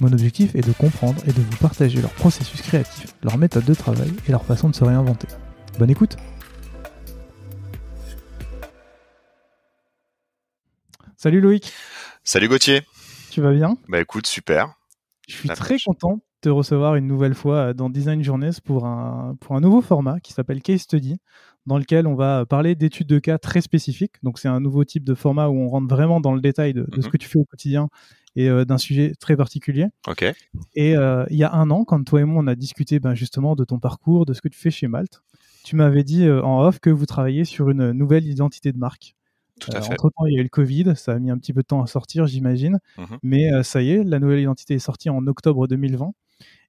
Mon objectif est de comprendre et de vous partager leur processus créatif, leur méthode de travail et leur façon de se réinventer. Bonne écoute Salut Loïc Salut Gauthier Tu vas bien? Bah écoute, super. Je suis très content de te recevoir une nouvelle fois dans Design Journeys pour un, pour un nouveau format qui s'appelle Case Study, dans lequel on va parler d'études de cas très spécifiques. Donc c'est un nouveau type de format où on rentre vraiment dans le détail de, ce mhm. que tu fais au quotidien et euh, d'un sujet très particulier. Ok. Et euh, il y a un an, quand toi et moi on a discuté ben, justement de ton parcours, de ce que tu fais chez Malte, tu m'avais dit euh, en off que vous travailliez sur une nouvelle identité de marque. Tout à fait. Entre temps, il y a eu le Covid, ça a mis un petit peu de temps à sortir, j'imagine. Mhm. Mais ça y est, la nouvelle identité est sortie en octobre 2020.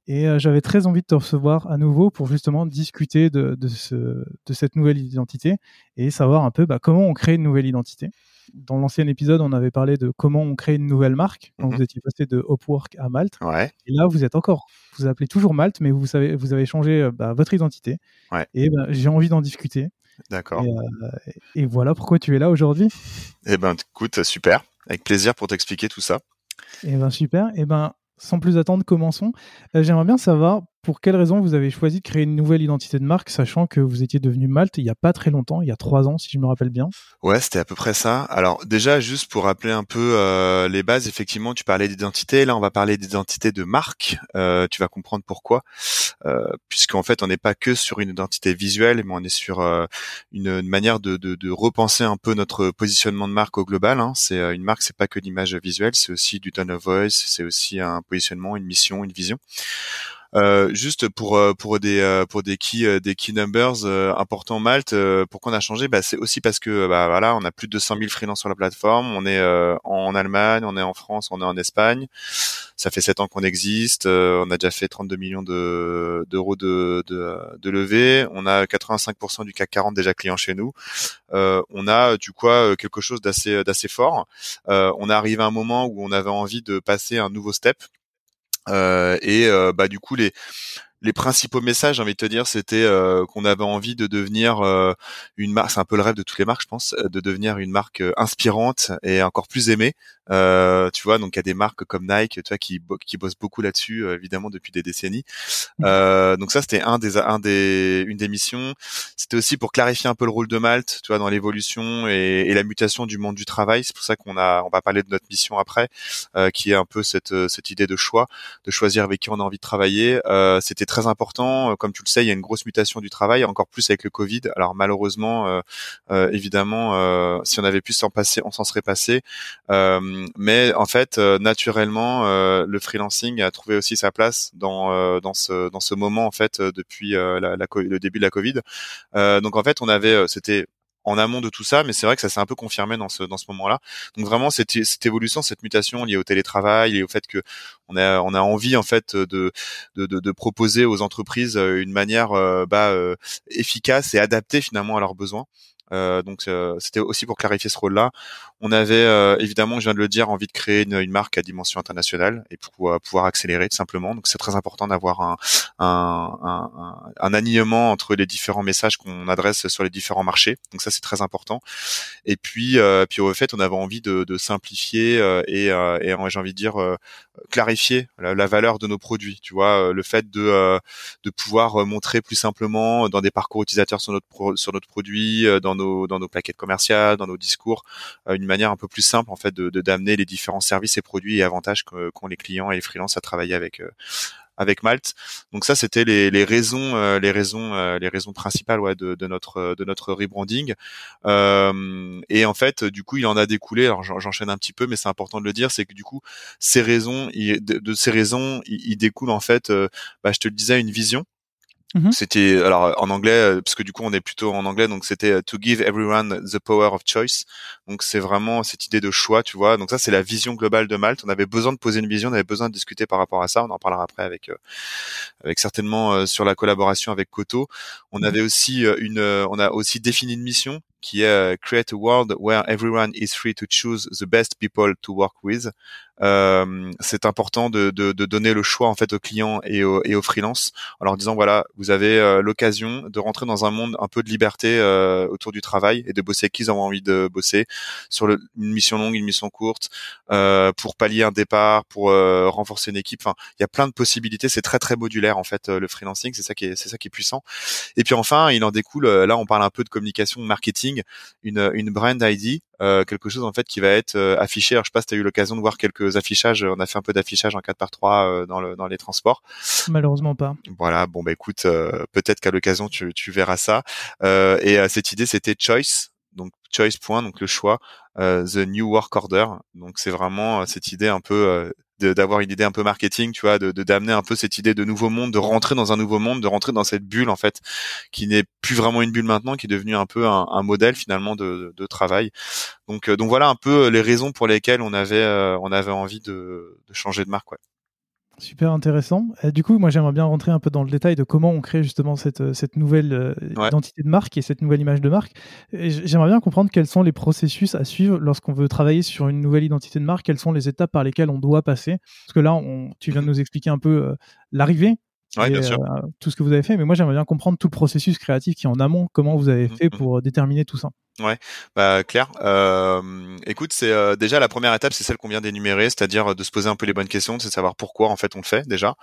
Et j'avais très envie de te recevoir à nouveau pour justement discuter de, de, ce, de cette nouvelle identité et savoir un peu bah, comment on crée une nouvelle identité dans l'ancien épisode, on avait parlé de comment on crée une nouvelle marque. quand mhm. vous étiez passé de Upwork à Malte. Et là, vous êtes encore. Vous, appelez toujours Malte, mais vous, savez, vous avez changé euh, bah, votre identité. Et ben, j'ai envie d'en discuter. D'accord. Euh, et, voilà pourquoi tu es là aujourd'hui. Eh ben, écoute, super. Avec plaisir pour t'expliquer tout ça. Eh ben, super. Eh ben, sans plus attendre, commençons. Euh, j'aimerais bien savoir pour quelle raison vous avez choisi de créer une nouvelle identité de marque, sachant que vous étiez devenu Malte il n'y a pas très longtemps, il y a trois ans, si je me rappelle bien? Ouais, c'était à peu près ça. Alors déjà, juste pour rappeler un peu euh, les bases, effectivement, tu parlais d'identité. Là, on va parler d'identité de marque. Euh, tu vas comprendre pourquoi, euh, puisqu'en fait, on n'est pas que sur une identité visuelle, mais on est sur euh, une, manière de, de, de, repenser un peu notre positionnement de marque au global. Hein. C'est euh, une marque, c'est pas que l'image visuelle, c'est aussi du tone of voice, c'est aussi un positionnement, une mission, une vision. Euh, juste pour euh, euh, pour des key des key numbers importants Malte, pourquoi on a changé? Bah, c'est aussi parce que bah voilà, on a plus de 200 000 freelances sur la plateforme, on est en Allemagne, on est en France, on est en Espagne. Ça fait 7 ans qu'on existe, on a déjà fait 32 millions de d'euros de, de, levée, on a 85% du CAC 40 déjà clients chez nous. on a du quoi quelque chose d'assez fort. on est arrivé à un moment où on avait envie de passer un nouveau step euh, et bah du coup les les principaux messages, j'ai envie de te dire, c'était euh, qu'on avait envie de devenir une marque, c'est un peu le rêve de toutes les marques, je pense, de devenir une marque inspirante et encore plus aimée, euh, tu vois, donc il y a des marques comme Nike, tu vois, qui, qui bossent beaucoup là-dessus, euh, évidemment depuis des décennies. Mmh. Euh, donc ça, c'était un des, un des, une des missions. C'était aussi pour clarifier un peu le rôle de Malte, tu vois, dans l'évolution et, et, la mutation du monde du travail. C'est pour ça qu'on a, on va parler de notre mission après, euh, qui est un peu cette, cette idée de choix, de choisir avec qui on a envie de travailler. Euh, c'était très important, comme tu le sais, il y a une grosse mutation du travail, encore plus avec le Covid. Alors malheureusement, évidemment, si on avait pu s'en passer, on s'en serait passé. Euh, mais en fait, euh, naturellement, euh, le freelancing a trouvé aussi sa place dans euh, dans ce dans ce moment en fait depuis la, le début de la Covid. donc en fait, on avait, c'était en amont de tout ça, mais c'est vrai que ça s'est un peu confirmé dans ce dans ce moment-là. Donc vraiment cette, cette évolution, cette mutation liée au télétravail et au fait que on a on a envie en fait de de, proposer aux entreprises une manière bah, efficace et adaptée finalement à leurs besoins. Euh, donc euh, c'était aussi pour clarifier ce rôle-là. On avait euh, évidemment, je viens de le dire, envie de créer une, marque à dimension internationale et pour pouvoir accélérer tout simplement. Donc c'est très important d'avoir un, un, un, un, alignement entre les différents messages qu'on adresse sur les différents marchés. Donc ça c'est très important. Et puis puis au fait, on avait envie de, simplifier et, et j'ai envie de dire clarifier la, valeur de nos produits. Tu vois, le fait de de pouvoir montrer plus simplement dans des parcours utilisateurs sur notre sur notre produit, dans nos dans nos plaquettes commerciales, dans nos discours, euh, une manière un peu plus simple en fait de d'amener les différents services et produits et avantages qu'ont les clients et les freelances à travailler avec euh, avec Malte. Donc ça, c'était les, les raisons, euh, les raisons, les raisons principales de, de notre de notre rebranding. Et en fait, du coup, il en a découlé. Alors j'enchaîne un petit peu, mais c'est important de le dire, c'est que du coup, ces raisons, de, ces raisons, il, découle en fait, bah, je te le disais, une vision Mmh c'était alors en anglais euh, parce que du coup on est plutôt en anglais donc c'était euh, to give everyone the power of choice. Donc c'est vraiment cette idée de choix, tu vois. Donc ça c'est la vision globale de Malte. On avait besoin de poser une vision, on avait besoin de discuter par rapport à ça. On en parlera après avec euh, avec certainement sur la collaboration avec Koto. On mmh avait aussi une on a aussi défini une mission qui est create a world where everyone is free to choose the best people to work with. Euh, c'est important de, de, de, donner le choix en fait aux clients et aux, et aux freelances en leur disant voilà vous avez euh, l'occasion de rentrer dans un monde un peu de liberté euh, autour du travail et de bosser qui ils ont envie de bosser. Sur le, une mission longue une mission courte euh, pour pallier un départ pour renforcer une équipe. Enfin il y a plein de possibilités. C'est très très modulaire en fait le freelancing. C'est ça qui est c'est ça qui est puissant. Et puis enfin il en découle là on parle un peu de communication marketing une une brand ID euh, quelque chose en fait qui va être euh, affiché. Alors, je sais pas si tu as eu l'occasion de voir quelques affichages. On a fait un peu d'affichage en 4 par 3 euh, dans, le, dans les transports. Malheureusement pas. Voilà. Bon bah écoute, peut-être qu'à l'occasion tu, tu verras ça. et cette idée c'était choice. Donc choice point, donc le choix, the new work order. Donc c'est vraiment cette idée un peu d'avoir une idée un peu marketing, tu vois, de d'amener un peu cette idée de nouveau monde, de rentrer dans un nouveau monde, de rentrer dans cette bulle en fait, qui n'est plus vraiment une bulle maintenant, qui est devenue un peu un, un modèle finalement de, de, travail. Donc euh, donc voilà un peu les raisons pour lesquelles on avait euh, on avait envie de, de changer de marque. Ouais. Super intéressant. du coup, moi, j'aimerais bien rentrer un peu dans le détail de comment on crée justement cette, euh, cette nouvelle euh, identité de marque et cette nouvelle image de marque. J'aimerais bien comprendre quels sont les processus à suivre lorsqu'on veut travailler sur une nouvelle identité de marque, quelles sont les étapes par lesquelles on doit passer? Parce que là, on, tu viens de nous expliquer un peu euh, l'arrivée, Ouais, bien sûr. tout ce que vous avez fait, mais moi j'aimerais bien comprendre tout le processus créatif qui est en amont, comment vous avez mmh, fait mmh. pour déterminer tout ça? Ouais, bah clair. Euh, écoute, c'est euh, déjà la première étape, c'est celle qu'on vient d'énumérer, c'est-à-dire euh, de se poser un peu les bonnes questions, c'est savoir pourquoi en fait on le fait déjà.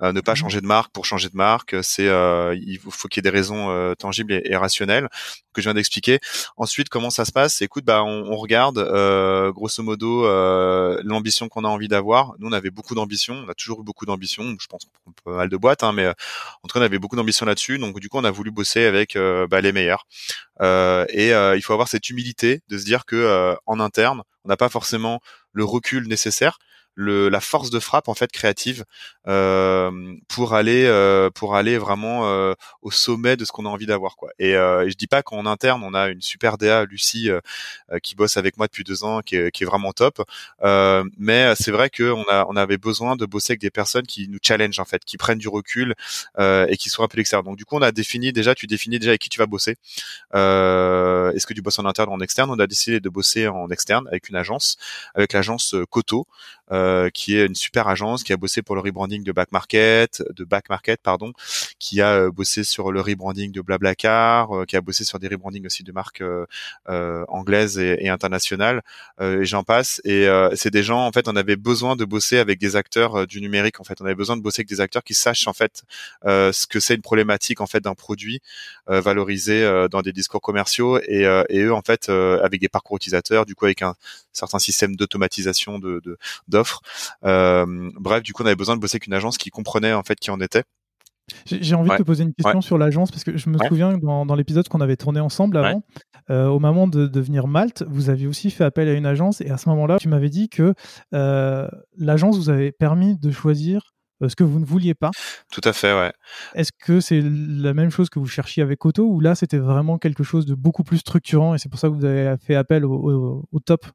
Euh, ne pas mmh changer de marque pour changer de marque, c'est euh, il faut qu'il y ait des raisons tangibles et, et, rationnelles que je viens d'expliquer. Ensuite, comment ça se passe? Écoute, bah on, on regarde grosso modo l'ambition qu'on a envie d'avoir. Nous, on avait beaucoup d'ambition, on a toujours eu beaucoup d'ambition. Je pense qu'on peut mal de boîtes, hein, mais en tout cas, on avait beaucoup d'ambition là-dessus. Donc du coup, on a voulu bosser avec bah, les meilleurs. Et il faut avoir cette humilité de se dire que euh, en interne, on n'a pas forcément le recul nécessaire le, la force de frappe en fait créative euh, pour aller euh, pour aller vraiment euh, au sommet de ce qu'on a envie d'avoir quoi. Et, euh, et, je dis pas qu'en interne on a une super DA Lucie euh, euh, qui bosse avec moi depuis deux ans qui est, qui est vraiment top. mais c'est vrai que on a on avait besoin de bosser avec des personnes qui nous challenge en fait, qui prennent du recul et qui sont un peu l'extérieur. Donc du coup on a défini déjà tu définis déjà avec qui tu vas bosser. Est-ce que tu bosses en interne ou en externe? On a décidé de bosser en externe avec une agence, avec l'agence Coto. Qui est une super agence qui a bossé pour le rebranding de Back Market, de Back Market pardon, qui a euh, bossé sur le rebranding de Blablacar, euh, qui a bossé sur des rebrandings aussi de marques anglaises et, et internationales, et j'en passe. Et c'est des gens en fait, on avait besoin de bosser avec des acteurs du numérique en fait, on avait besoin de bosser avec des acteurs qui sachent en fait ce que c'est une problématique en fait d'un produit valorisé dans des discours commerciaux et, et eux en fait avec des parcours utilisateurs, du coup avec un certain système d'automatisation de d'offres. Euh, bref, du coup, on avait besoin de bosser avec une agence qui comprenait en fait qui en était. J'ai envie de te poser une question sur l'agence parce que je me souviens dans, dans l'épisode qu'on avait tourné ensemble avant, euh, au moment de devenir Malte, vous aviez aussi fait appel à une agence et à ce moment-là, tu m'avais dit que euh, l'agence vous avait permis de choisir ce que vous ne vouliez pas. Tout à fait, ouais. Est-ce que c'est la même chose que vous cherchiez avec Auto ou là c'était vraiment quelque chose de beaucoup plus structurant et c'est pour ça que vous avez fait appel au, au top?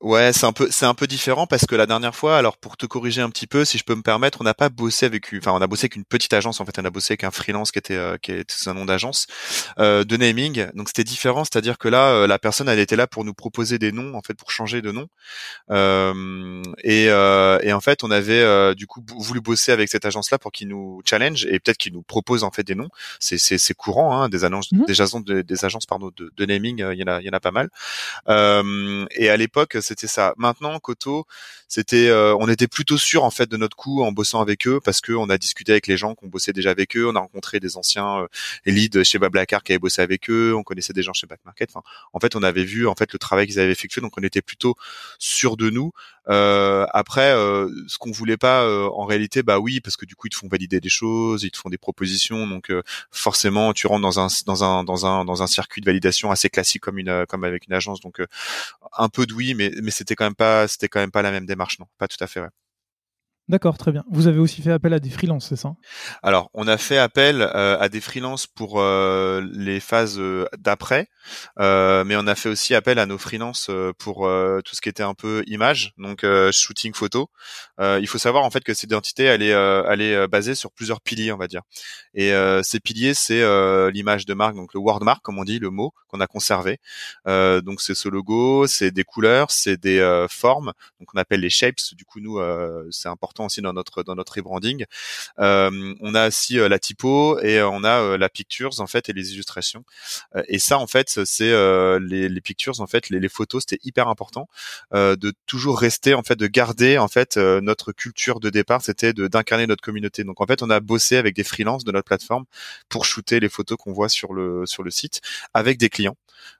Ouais, c'est un peu c'est un peu différent parce que la dernière fois, alors pour te corriger un petit peu, si je peux me permettre, on n'a pas bossé avec enfin on a bossé avec une petite agence en fait, on a bossé avec un freelance qui était euh, qui était un nom d'agence euh, de naming. Donc c'était différent, c'est-à-dire que là euh, la personne elle était là pour nous proposer des noms en fait pour changer de nom. Euh, et, et en fait, on avait du coup voulu bosser avec cette agence là pour qu'il nous challenge et peut-être qu'il nous propose en fait des noms. C'est c'est c'est courant hein, des annonces mmh des agences des agences pardon de, de naming, il y en a il y en a pas mal. et à l'époque c'était ça. Maintenant, Koto, c'était, euh, on était plutôt sûr en fait de notre coup en bossant avec eux parce que on a discuté avec les gens qu'on bossait déjà avec eux, on a rencontré des anciens euh, leads chez Bablacar qui avaient bossé avec eux, on connaissait des gens chez Back Market. Enfin, en fait, on avait vu en fait le travail qu'ils avaient effectué, donc on était plutôt sûr de nous. Euh, après, euh, ce qu'on voulait pas, euh, en réalité, bah oui, parce que du coup ils te font valider des choses, ils te font des propositions, donc forcément tu rentres dans un dans un dans un dans un circuit de validation assez classique comme une comme avec une agence, donc un peu de oui, mais mais c'était quand même pas c'était quand même pas la même démarche, non, pas tout à fait. Ouais. D'accord, très bien. Vous avez aussi fait appel à des freelances, c'est ça? Alors, on a fait appel euh, à des freelances pour euh, les phases euh, d'après, mais on a fait aussi appel à nos freelances pour tout ce qui était un peu image, donc shooting photo. il faut savoir en fait que cette identité, elle est, elle est basée sur plusieurs piliers, on va dire. Et ces piliers, c'est l'image de marque, donc le word mark, comme on dit, le mot qu'on a conservé. donc c'est ce logo, c'est des couleurs, c'est des formes, donc on appelle les shapes. Du coup, nous, c'est important aussi dans notre dans notre rebranding. Euh, on a aussi euh, la typo et euh, on a la pictures en fait et les illustrations. et ça en fait c'est les, pictures en fait les, photos c'était hyper important de toujours rester en fait de garder en fait notre culture de départ c'était de d'incarner notre communauté. Donc en fait on a bossé avec des freelances de notre plateforme pour shooter les photos qu'on voit sur le sur le site avec des clients.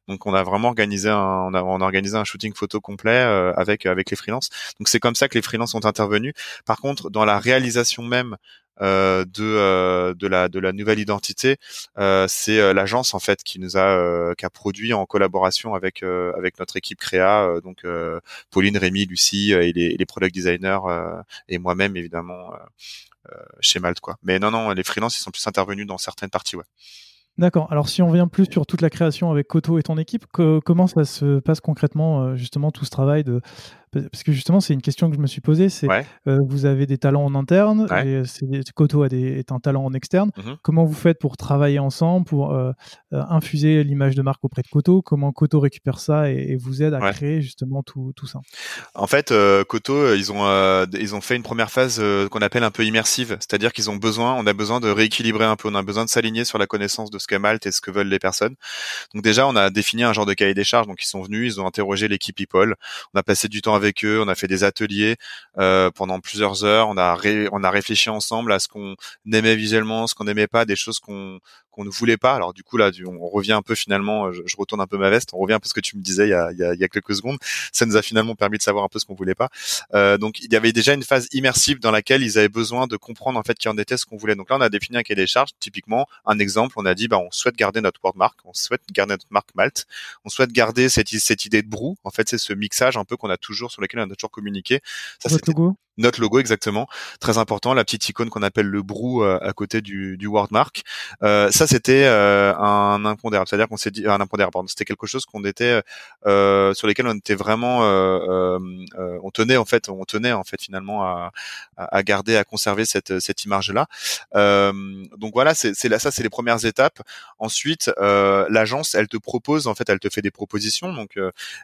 Donc on a vraiment organisé un, on a, organisé un shooting photo complet avec avec les freelances. Donc c'est comme ça que les freelances sont intervenus. Par contre, dans la réalisation même euh, de euh, de la nouvelle identité, c'est l'agence en fait qui nous a qui produit en collaboration avec notre équipe créa, donc Pauline, Rémi, Lucie et les, product designers et moi-même évidemment chez Malte. Mais non non, les freelances ils sont plus intervenus dans certaines parties. D'accord. Alors, si on vient plus sur toute la création avec Koto et ton équipe, comment ça se passe concrètement, euh, justement, tout ce travail de, parce que justement, c'est une question que je me suis posée. C'est euh, vous avez des talents en interne et Koto a des, est un talent en externe. Mmh Comment vous faites pour travailler ensemble, pour euh, euh, infuser l'image de marque auprès de Koto? Comment Koto récupère ça et, vous aide à créer justement tout, tout, ça? En fait, Koto, ils ont ils ont fait une première phase qu'on appelle un peu immersive, c'est-à-dire qu'ils ont besoin, on a besoin de rééquilibrer un peu, on a besoin de s'aligner sur la connaissance de ce qu'est Malte et ce que veulent les personnes. Donc déjà, on a défini un genre de cahier des charges. Donc ils sont venus, ils ont interrogé l'équipe People. On a passé du temps avec eux, on a fait des ateliers euh, pendant plusieurs heures, on a on a réfléchi ensemble à ce qu'on aimait visuellement, ce qu'on n'aimait pas, des choses qu'on qu'on ne voulait pas. Alors du coup là, on revient un peu finalement, je, retourne un peu ma veste, on revient peu ce que tu me disais il y a, il y a, quelques secondes. Ça nous a finalement permis de savoir un peu ce qu'on voulait pas. Euh, donc il y avait déjà une phase immersive dans laquelle ils avaient besoin de comprendre en fait qui en était ce qu'on voulait. Donc là on a défini un cahier des charges. Typiquement un exemple, on a dit bah on souhaite garder notre wordmark, on souhaite garder notre marque Malte, on souhaite garder cette, cette idée de brou. En fait c'est ce mixage un peu qu'on a toujours sur lequel on a toujours communiqué. Ça, Votre logo notre logo exactement, très important, la petite icône qu'on appelle le brou euh, à côté du, du wordmark. Euh, ça c'était euh, un impondérable, c'est-à-dire qu'on s'est dit un impondérable, pardon, c'était quelque chose qu'on était sur lesquels on était vraiment, on tenait en fait, on tenait en fait finalement à, à garder, à conserver cette cette image là. donc voilà, c'est là ça, c'est les premières étapes. Ensuite, l'agence, elle te propose, en fait, elle te fait des propositions, donc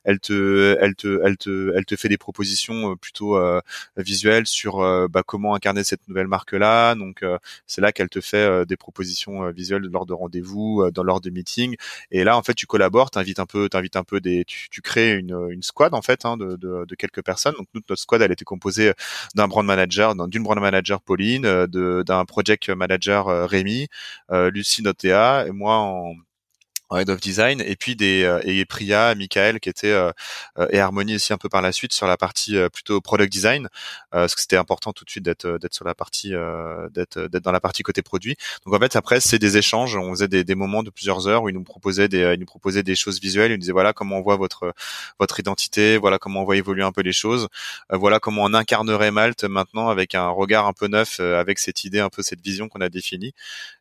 elle te, elle te, elle te, elle te fait des propositions plutôt visuelles sur euh, bah, comment incarner cette nouvelle marque là. Donc euh, c'est là qu'elle te fait euh, des propositions visuelles lors de rendez-vous, dans lors de meetings. Et là en fait tu collabores, t'invites un peu, t'invites un peu des, tu, tu crées une, une squad en fait hein, de, de, de, quelques personnes. Donc notre squad elle était composée d'un brand manager, d'une brand manager Pauline, d'un project manager Rémi, Lucie Notea et moi en en head of design et puis des euh, et Priya, Michael qui était euh, euh, et Harmonie aussi un peu par la suite sur la partie plutôt product design parce que c'était important tout de suite d'être d'être sur la partie d'être d'être dans la partie côté produit. Donc en fait après c'est des échanges, on faisait des, des moments de plusieurs heures où ils nous proposaient des ils nous proposaient des choses visuelles, ils nous disaient voilà comment on voit votre votre identité, voilà comment on voit évoluer un peu les choses, voilà comment on incarnerait Malte maintenant avec un regard un peu neuf avec cette idée un peu cette vision qu'on a définie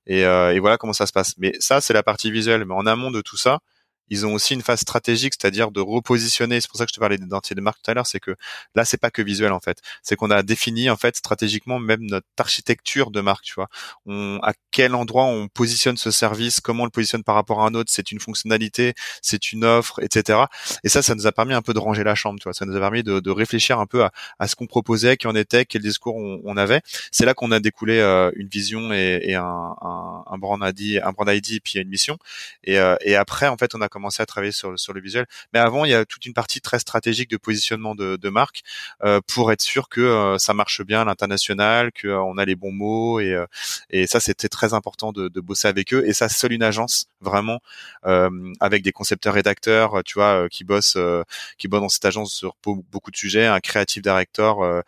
et, et voilà comment ça se passe. Mais ça c'est la partie visuelle, mais en amont de tout ça, ils ont aussi une phase stratégique, c'est-à-dire de repositionner. C'est pour ça que je te parlais d'identité de marque tout à l'heure, c'est que là, c'est pas que visuel en fait. C'est qu'on a défini en fait stratégiquement même notre architecture de marque. Tu vois, on, à quel endroit on positionne ce service, comment on le positionne par rapport à un autre. C'est une fonctionnalité, c'est une offre, etc. Et ça, ça nous a permis un peu de ranger la chambre. Tu vois, ça nous a permis de, de réfléchir un peu à, à ce qu'on proposait, qui en était, quel discours on, on avait. C'est là qu'on a découlé euh, une vision et, et un, un, brand ID, un brand ID, puis une mission. Et, euh, et après, en fait, on a commencé à travailler sur sur le visuel. Mais avant, il y a toute une partie très stratégique de positionnement de, de marque pour être sûr que ça marche bien à l'international, que on a les bons mots et et ça c'était très important de, de, bosser avec eux. Et ça, seule une agence vraiment avec des concepteurs rédacteurs, tu vois, qui bossent qui bossent dans cette agence sur beaucoup de sujets, un créatif director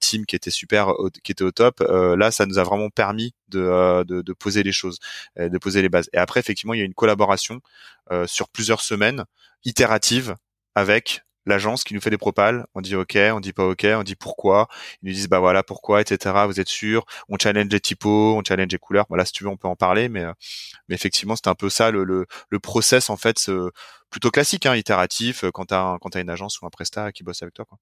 team qui était super, qui était au top. là, ça nous a vraiment permis de, de, de poser les choses, de poser les bases. Et après, effectivement, il y a une collaboration sur plusieurs semaines itérative avec l'agence qui nous fait des propales. On dit OK, on dit pas OK, on dit pourquoi. Ils nous disent bah voilà pourquoi, etc. Vous êtes sûr On challenge les typos, on challenge les couleurs. Voilà, si tu veux, on peut en parler, mais mais effectivement, c'est un peu ça le, le, le process en fait, plutôt classique, hein, itératif quand t'as as une agence ou un prestat qui bosse avec toi. Quoi.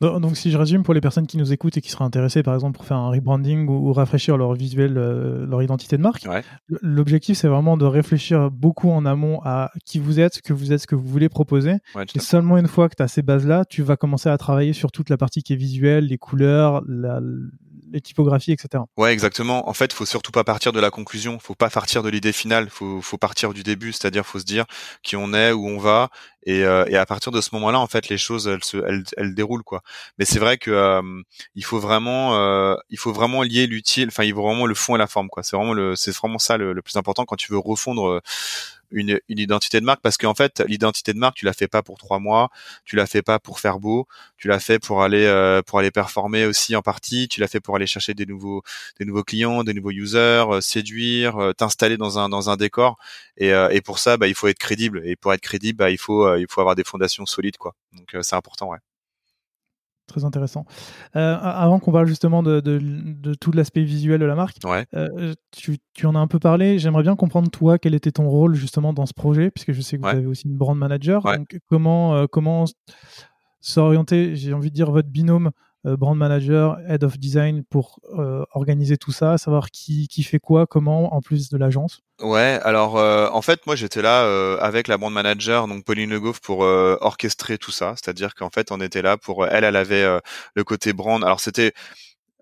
Donc, si je résume pour les personnes qui nous écoutent et qui seraient intéressées, par exemple, pour faire un rebranding ou, rafraîchir leur visuel, euh, leur identité de marque, l'objectif c'est vraiment de réfléchir beaucoup en amont à qui vous êtes, ce que vous êtes, ce que vous voulez proposer. et seulement une fois que tu as ces bases-là, tu vas commencer à travailler sur toute la partie qui est visuelle, les couleurs, la, les typographies, etc. Ouais, exactement. En fait, faut surtout pas partir de la conclusion. Faut pas partir de l'idée finale. Faut, faut partir du début. C'est-à-dire, faut se dire qui on est, où on va, et, euh, et à partir de ce moment-là, en fait, les choses, elles se, elles, elles déroulent quoi. Mais c'est vrai que euh, il faut vraiment, euh, il faut vraiment lier l'utile. Enfin, il faut vraiment le fond et la forme quoi. C'est vraiment le, c'est vraiment ça le, le, plus important quand tu veux refondre une, une identité de marque parce qu'en fait l'identité de marque tu la fais pas pour trois mois tu la fais pas pour faire beau tu la fais pour aller euh, pour aller performer aussi en partie tu la fais pour aller chercher des nouveaux des nouveaux clients des nouveaux users euh, séduire euh, t'installer dans un dans un décor. Et, et pour ça bah il faut être crédible. Et pour être crédible bah il faut il faut avoir des fondations solides quoi. Donc c'est important ouais très intéressant. Euh, avant qu'on parle justement de, de, tout l'aspect visuel de la marque, euh, tu, tu, en as un peu parlé. J'aimerais bien comprendre, toi, quel était ton rôle justement dans ce projet, puisque je sais que vous avez aussi une brand manager. Donc, comment, euh, comment s'orienter, j'ai envie de dire, votre binôme brand manager, head of design pour euh, organiser tout ça, savoir qui, qui fait quoi, comment, en plus de l'agence Ouais, alors euh, en fait moi j'étais là avec la brand manager donc Pauline Le Goff pour orchestrer tout ça, c'est-à-dire qu'en fait on était là pour elle elle avait le côté brand. Alors c'était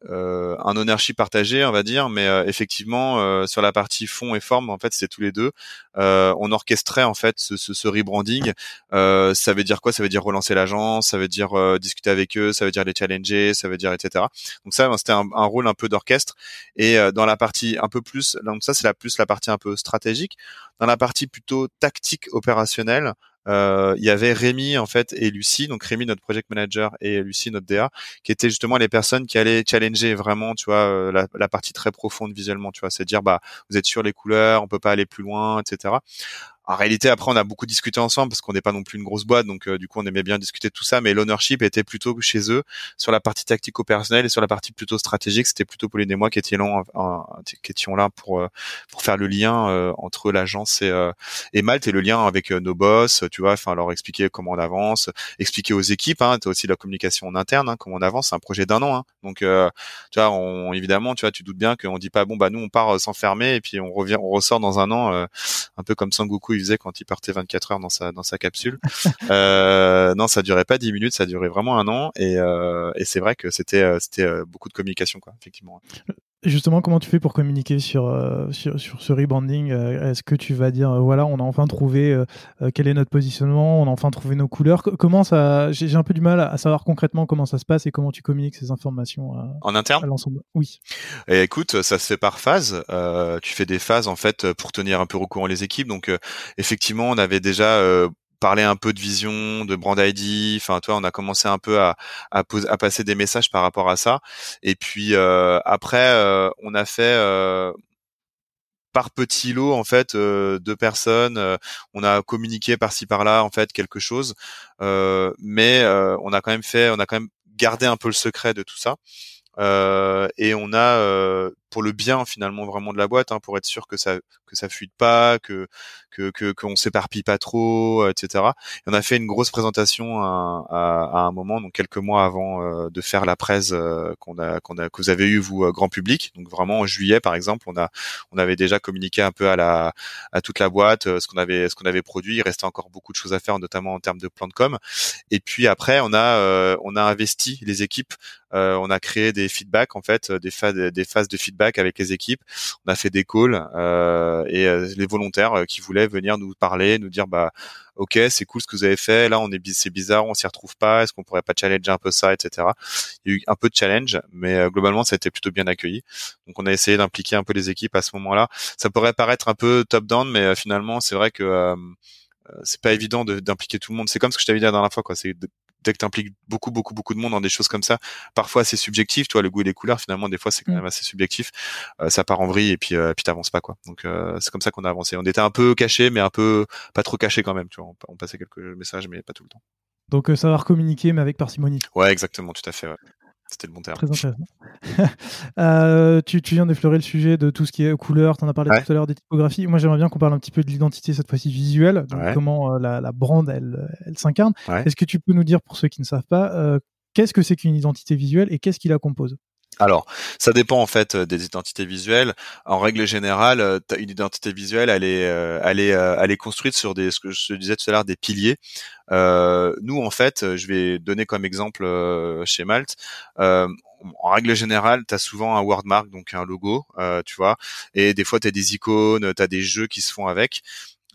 euh, un ownership partagé, on va dire, mais euh, effectivement euh, sur la partie fond et forme, en fait, c'est tous les deux. on orchestrait en fait ce, ce, ce rebranding. ça veut dire quoi? Ça veut dire relancer l'agence, ça veut dire discuter avec eux, ça veut dire les challenger, ça veut dire etc. Donc ça, c'était un, un, rôle un peu d'orchestre. Et dans la partie un peu plus, donc ça c'est la plus la partie un peu stratégique. Dans la partie plutôt tactique opérationnelle, euh, il y avait Rémi en fait et Lucie, donc Rémi notre project manager et Lucie notre DA, qui étaient justement les personnes qui allaient challenger vraiment, tu vois, euh, la, la partie très profonde visuellement, tu vois, c'est dire bah vous êtes sur les couleurs, on peut pas aller plus loin, etc. En réalité, après, on a beaucoup discuté ensemble parce qu'on n'est pas non plus une grosse boîte, donc euh, du coup, on aimait bien discuter de tout ça. Mais l'ownership était plutôt chez eux sur la partie tactico-personnelle et sur la partie plutôt stratégique. C'était plutôt Pauline et moi qui étions là, pour euh, pour faire le lien euh, entre l'agence et, et Malte et le lien avec nos boss. Tu vois, enfin leur expliquer comment on avance, expliquer aux équipes. Hein, as aussi la communication en interne, hein, comment on avance. C'est un projet d'un an, hein. donc tu vois, on, évidemment, tu vois, tu doutes bien qu'on dit pas bon bah nous on part s'enfermer et puis on revient, on ressort dans un an, un peu comme Sangoku faisait quand il partait 24 heures dans sa dans sa capsule. euh, non, ça durait pas 10 minutes, ça durait vraiment un an et, euh, et c'est vrai que c'était euh, c'était euh, beaucoup de communication quoi, effectivement. Justement, comment tu fais pour communiquer sur, euh, sur, sur, ce rebranding Est-ce que tu vas dire, voilà, on a enfin trouvé quel est notre positionnement, on a enfin trouvé nos couleurs Comment ça J'ai un peu du mal à savoir concrètement comment ça se passe et comment tu communiques ces informations en interne? à l'ensemble. Oui. Et écoute, ça se fait par phase. tu fais des phases en fait pour tenir un peu au courant les équipes. Donc effectivement, on avait déjà parler un peu de vision, de brand ID. Enfin, toi, on a commencé un peu à, passer des messages par rapport à ça. Et puis euh, après, euh, on a fait euh, par petit lot en fait de personnes. on a communiqué par-ci par-là en fait quelque chose, mais on a quand même fait, on a quand même gardé un peu le secret de tout ça. et on a pour le bien finalement vraiment de la boîte, hein, pour être sûr que ça que ça fuite pas, que que que qu'on s'éparpille pas trop, etc. Et on a fait une grosse présentation à, à, à un moment, donc quelques mois avant euh, de faire la presse euh, qu'on a qu'on a que vous avez eu vous euh, grand public. Donc vraiment en juillet par exemple, on a on avait déjà communiqué un peu à la à toute la boîte ce qu'on avait ce qu'on avait produit. Il restait encore beaucoup de choses à faire, notamment en termes de plan de com. Et puis après, on a on a investi les équipes. on a créé des feedbacks en fait, des, des phases de feedback avec les équipes. On a fait des calls et les volontaires qui voulaient venir nous parler, nous dire bah ok, c'est cool ce que vous avez fait. Là, on est c'est bizarre, on s'y retrouve pas. Est-ce qu'on pourrait pas challenger un peu ça, etc. Il y a eu un peu de challenge, mais euh, globalement, ça a été plutôt bien accueilli. Donc, on a essayé d'impliquer un peu les équipes à ce moment-là. Ça pourrait paraître un peu top down, mais euh, finalement, c'est vrai que euh, c'est pas évident d'impliquer tout le monde. C'est comme ce que je t'avais dit la dernière fois, quoi. Dès que tu impliques beaucoup, beaucoup, beaucoup de monde dans des choses comme ça, parfois c'est subjectif, toi, le goût et les couleurs, finalement, des fois c'est quand mm. même assez subjectif. Euh, ça part en vrille et puis, euh, puis t'avances pas, quoi. Donc euh, c'est comme ça qu'on a avancé. On était un peu caché, mais un peu pas trop caché quand même, tu vois. On, passait quelques messages, mais pas tout le temps. Donc savoir communiquer, mais avec parcimonie. Ouais, exactement, tout à fait. Ouais. C'était le bon terme. Très intéressant. euh, tu, tu, viens d'effleurer le sujet de tout ce qui est couleur, tu en as parlé tout à l'heure des typographies. Moi, j'aimerais bien qu'on parle un petit peu de l'identité, cette fois-ci visuelle, donc comment euh, la, la, brand, elle, elle s'incarne. Est-ce que tu peux nous dire, pour ceux qui ne savent pas, euh, qu'est-ce que c'est qu'une identité visuelle et qu'est-ce qui la compose? Alors, ça dépend en fait euh, des identités visuelles. En règle générale, euh, une identité visuelle, elle est, euh, elle est, construite sur des, ce que je disais tout à l'heure, des piliers. Nous, en fait, je vais donner comme exemple chez Malte. En règle générale, tu as souvent un wordmark, donc un logo, tu vois, et des fois tu as des icônes, tu as des jeux qui se font avec.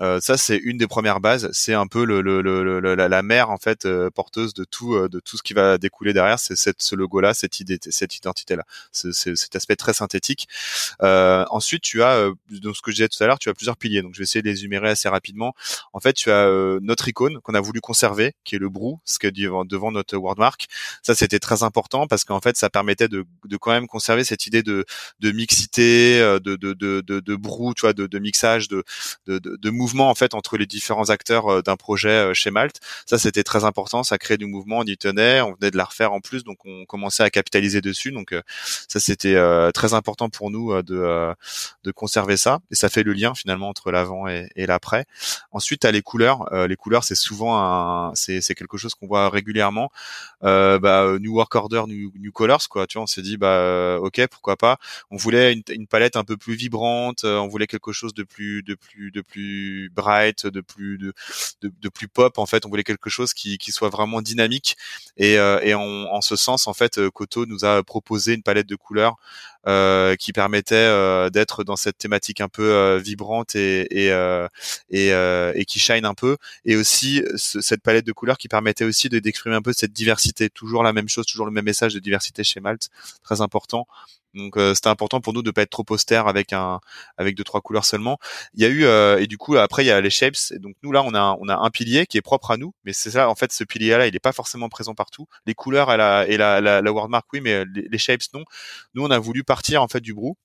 Euh, ça, c'est une des premières bases. C'est un peu le, le, le, la, la mère en fait euh, porteuse de tout, euh, de tout ce qui va découler derrière. C'est ce logo-là, cette idée, cette identité-là. Cet aspect très synthétique. ensuite, tu as, donc ce que je disais tout à l'heure, tu as plusieurs piliers. Donc, je vais essayer de les énumérer assez rapidement. En fait, tu as notre icône qu'on a voulu conserver, qui est le brou, ce qui est devant, devant notre wordmark. Ça, c'était très important parce qu'en fait, ça permettait de, de quand même conserver cette idée de, de mixité, de, de, de, de, de brou, tu vois, de, de mixage, de, de, de, de mouvement en fait entre les différents acteurs euh, d'un projet euh, chez Malte. Ça c'était très important, ça crée du mouvement, on y tenait, on venait de la refaire en plus, donc on commençait à capitaliser dessus. Donc euh, ça c'était très important pour nous de de conserver ça et ça fait le lien finalement entre l'avant et, et l'après. Ensuite, à les couleurs. les couleurs, c'est souvent un, c'est quelque chose qu'on voit régulièrement. Euh, bah, New Work Order, New, New Colors, quoi. Tu vois, on s'est dit, bah, ok, pourquoi pas. On voulait une, une palette un peu plus vibrante. on voulait quelque chose de plus, de plus, de plus bright, de plus de, de, plus pop. En fait, on voulait quelque chose qui, qui soit vraiment dynamique. Et, euh, et en, en, ce sens, en fait, Koto nous a proposé une palette de couleurs euh, qui permettait euh, d'être dans cette thématique un peu euh, vibrante et et, et, et, qui shine un peu, et aussi cette palette de couleurs qui permettait aussi de d'exprimer un peu cette diversité. Toujours la même chose, toujours le même message de diversité chez Malte, très important. Donc euh, c'était important pour nous de pas être trop austère avec un avec deux trois couleurs seulement. Il y a eu euh, et du coup après il y a les shapes. Et donc nous là on a on a un pilier qui est propre à nous, mais c'est ça en fait ce pilier là il est pas forcément présent partout. Les couleurs et la et la, la, wordmark oui, mais les, les, shapes non. Nous on a voulu partir en fait du brou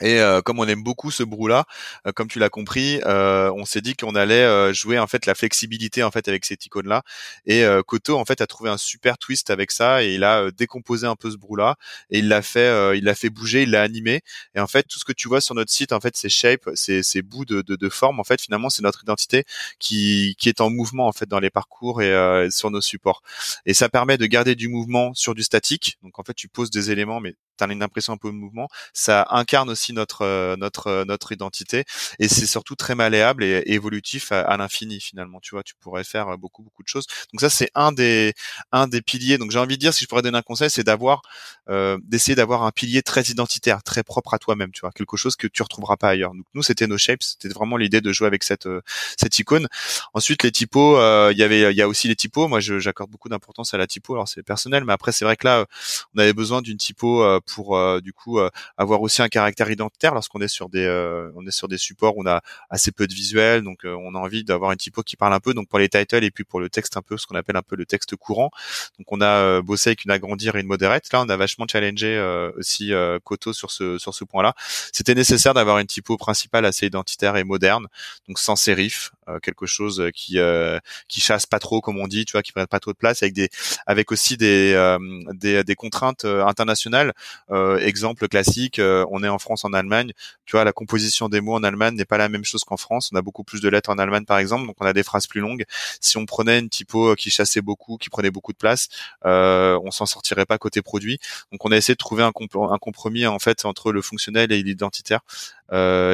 et euh, comme on aime beaucoup ce brou-là, euh, comme tu l'as compris, euh, on s'est dit qu'on allait jouer en fait la flexibilité en fait avec cette icône-là. Et Koto en fait a trouvé un super twist avec ça et il a décomposé un peu ce brou-là et il l'a fait, il l'a fait bouger, il l'a animé. Et en fait tout ce que tu vois sur notre site, en fait ces shapes, ces, ces bouts de, de, de, forme, en fait finalement c'est notre identité qui, qui est en mouvement en fait dans les parcours et sur nos supports. Et ça permet de garder du mouvement sur du statique. Donc en fait tu poses des éléments mais tu as une impression un peu de mouvement. Ça incarne aussi notre euh, notre euh, notre identité et c'est surtout très malléable et, évolutif à, l'infini finalement. Tu vois, tu pourrais faire euh, beaucoup beaucoup de choses. Donc ça c'est un des un des piliers. Donc j'ai envie de dire si je pourrais donner un conseil, c'est d'avoir d'essayer d'avoir un pilier très identitaire, très propre à toi-même. Tu vois, quelque chose que tu retrouveras pas ailleurs. Donc nous c'était nos shapes, c'était vraiment l'idée de jouer avec cette cette icône. Ensuite les typos, il y avait il y a aussi les typos. Moi j'accorde beaucoup d'importance à la typo. Alors c'est personnel, mais après c'est vrai que là on avait besoin d'une typo pour euh, du coup euh, avoir aussi un caractère identitaire lorsqu'on est sur des euh, on est sur des supports où on a assez peu de visuels, donc on a envie d'avoir une typo qui parle un peu. Donc pour les titles et puis pour le texte un peu ce qu'on appelle un peu le texte courant. Donc on a bossé avec une agrandir et une modérette. Là on a vachement challengé aussi Koto sur ce sur ce point-là. C'était nécessaire d'avoir une typo principale assez identitaire et moderne, donc sans sérif, quelque chose qui qui chasse pas trop comme on dit, tu vois, qui prenne pas trop de place, avec des avec aussi des des, des contraintes internationales. Euh, exemple classique, euh, on est en France, en Allemagne. Tu vois, la composition des mots en Allemagne n'est pas la même chose qu'en France. On a beaucoup plus de lettres en Allemagne, par exemple, donc on a des phrases plus longues. Si on prenait une typo qui chassait beaucoup, qui prenait beaucoup de place, euh, on s'en sortirait pas côté produit. Donc on a essayé de trouver un, compromis en fait entre le fonctionnel et l'identitaire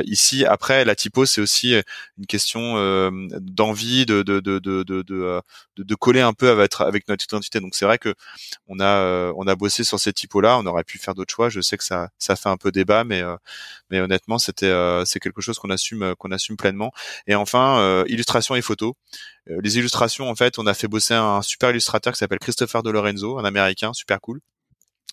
ici, après, la typo, c'est aussi une question d'envie de de, de, de, de, de, de coller un peu avec, notre identité. Donc c'est vrai que on a on a bossé sur ces typos-là. On aurait pu faire d'autres choix. Je sais que ça ça fait un peu débat, mais mais honnêtement, c'était c'est quelque chose qu'on assume qu'on assume pleinement. Et enfin, illustration et photo. les illustrations, en fait, on a fait bosser un super illustrateur qui s'appelle Christopher De Lorenzo, un Américain, super cool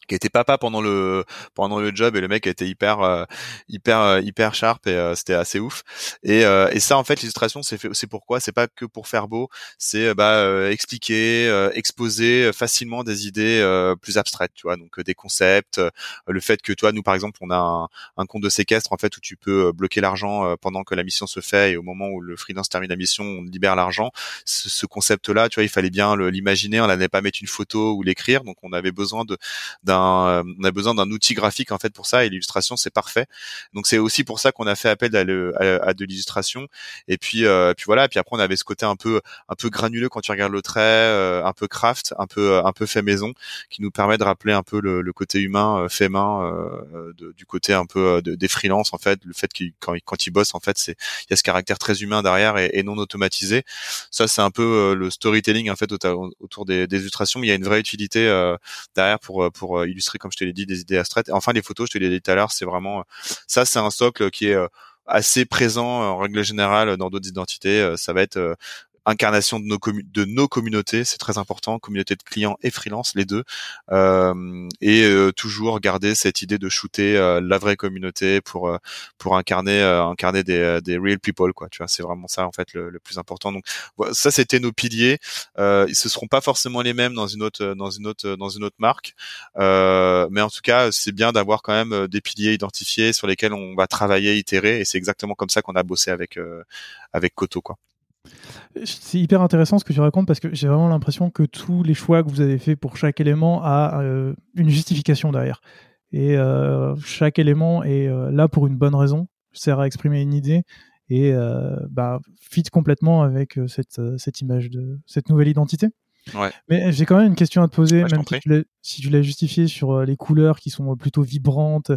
qui était papa pendant le pendant le job et le mec était hyper euh, hyper euh, hyper sharp et euh, c'était assez ouf. Et, et ça en fait l'illustration c'est c'est pourquoi? C'est pas que pour faire beau c'est bah expliquer exposer facilement des idées plus abstraites tu vois. Donc des concepts le fait que toi nous par exemple on a un, un, compte de séquestre en fait où tu peux bloquer l'argent pendant que la mission se fait et au moment où le freelance termine la mission on libère l'argent. Ce, ce concept là tu vois il fallait bien l'imaginer on n'allait pas mettre une photo ou l'écrire. Donc on avait besoin de euh, on a besoin d'un outil graphique en fait pour ça et l'illustration c'est parfait. Donc c'est aussi pour ça qu'on a fait appel à, de l'illustration et puis euh, puis voilà, et puis après on avait ce côté un peu un peu granuleux quand tu regardes le trait, euh, un peu craft, un peu un peu fait maison qui nous permet de rappeler un peu le, côté humain fait main du côté un peu des freelances en fait, le fait qu'ils quand, quand ils bossent en fait, c'est il y a ce caractère très humain derrière et, non automatisé. Ça c'est un peu le storytelling en fait autour des, des illustrations, mais il y a une vraie utilité derrière pour pour euh, illustrer, comme je te l'ai dit, des idées abstraites. Enfin, les photos, je te l'ai dit tout à l'heure, c'est vraiment euh, ça, c'est un socle qui est euh, assez présent en règle générale dans d'autres identités. Ça va être incarnation de nos, de nos communautés, c'est très important, communauté de clients et freelance, les deux, euh, et euh, toujours garder cette idée de shooter euh, la vraie communauté pour euh, pour incarner incarner des, des real people quoi. Tu vois, c'est vraiment ça en fait le, le plus important. Donc ça c'était nos piliers. Euh, ils se seront pas forcément les mêmes dans une autre dans une autre dans une autre marque, mais en tout cas c'est bien d'avoir quand même des piliers identifiés sur lesquels on va travailler, itérer, et c'est exactement comme ça qu'on a bossé avec avec Koto quoi. C'est hyper intéressant ce que tu racontes parce que j'ai vraiment l'impression que tous les choix que vous avez fait pour chaque élément a euh, une justification derrière. Et euh, chaque élément est euh, là pour une bonne raison, sert à exprimer une idée et bah, fit complètement avec cette, cette image de cette nouvelle identité. Ouais. Mais j'ai quand même une question à te poser, même si tu l'as justifié sur les couleurs qui sont plutôt vibrantes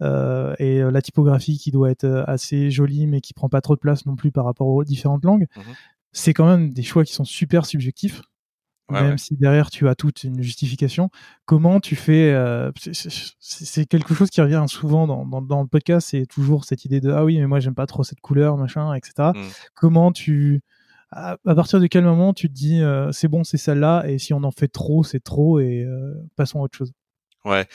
et la typographie qui doit être assez jolie mais qui prend pas trop de place non plus par rapport aux différentes langues. Mmh c'est quand même des choix qui sont super subjectifs. même si derrière tu as toute une justification, comment tu fais euh, C'est quelque chose qui revient souvent dans, dans, le podcast, c'est toujours cette idée de ah oui mais moi j'aime pas trop cette couleur machin etc. Mmh. Comment tu à, partir de quel moment tu te dis euh, c'est bon c'est celle-là et si on en fait trop c'est trop et euh, passons à autre chose? Ouais,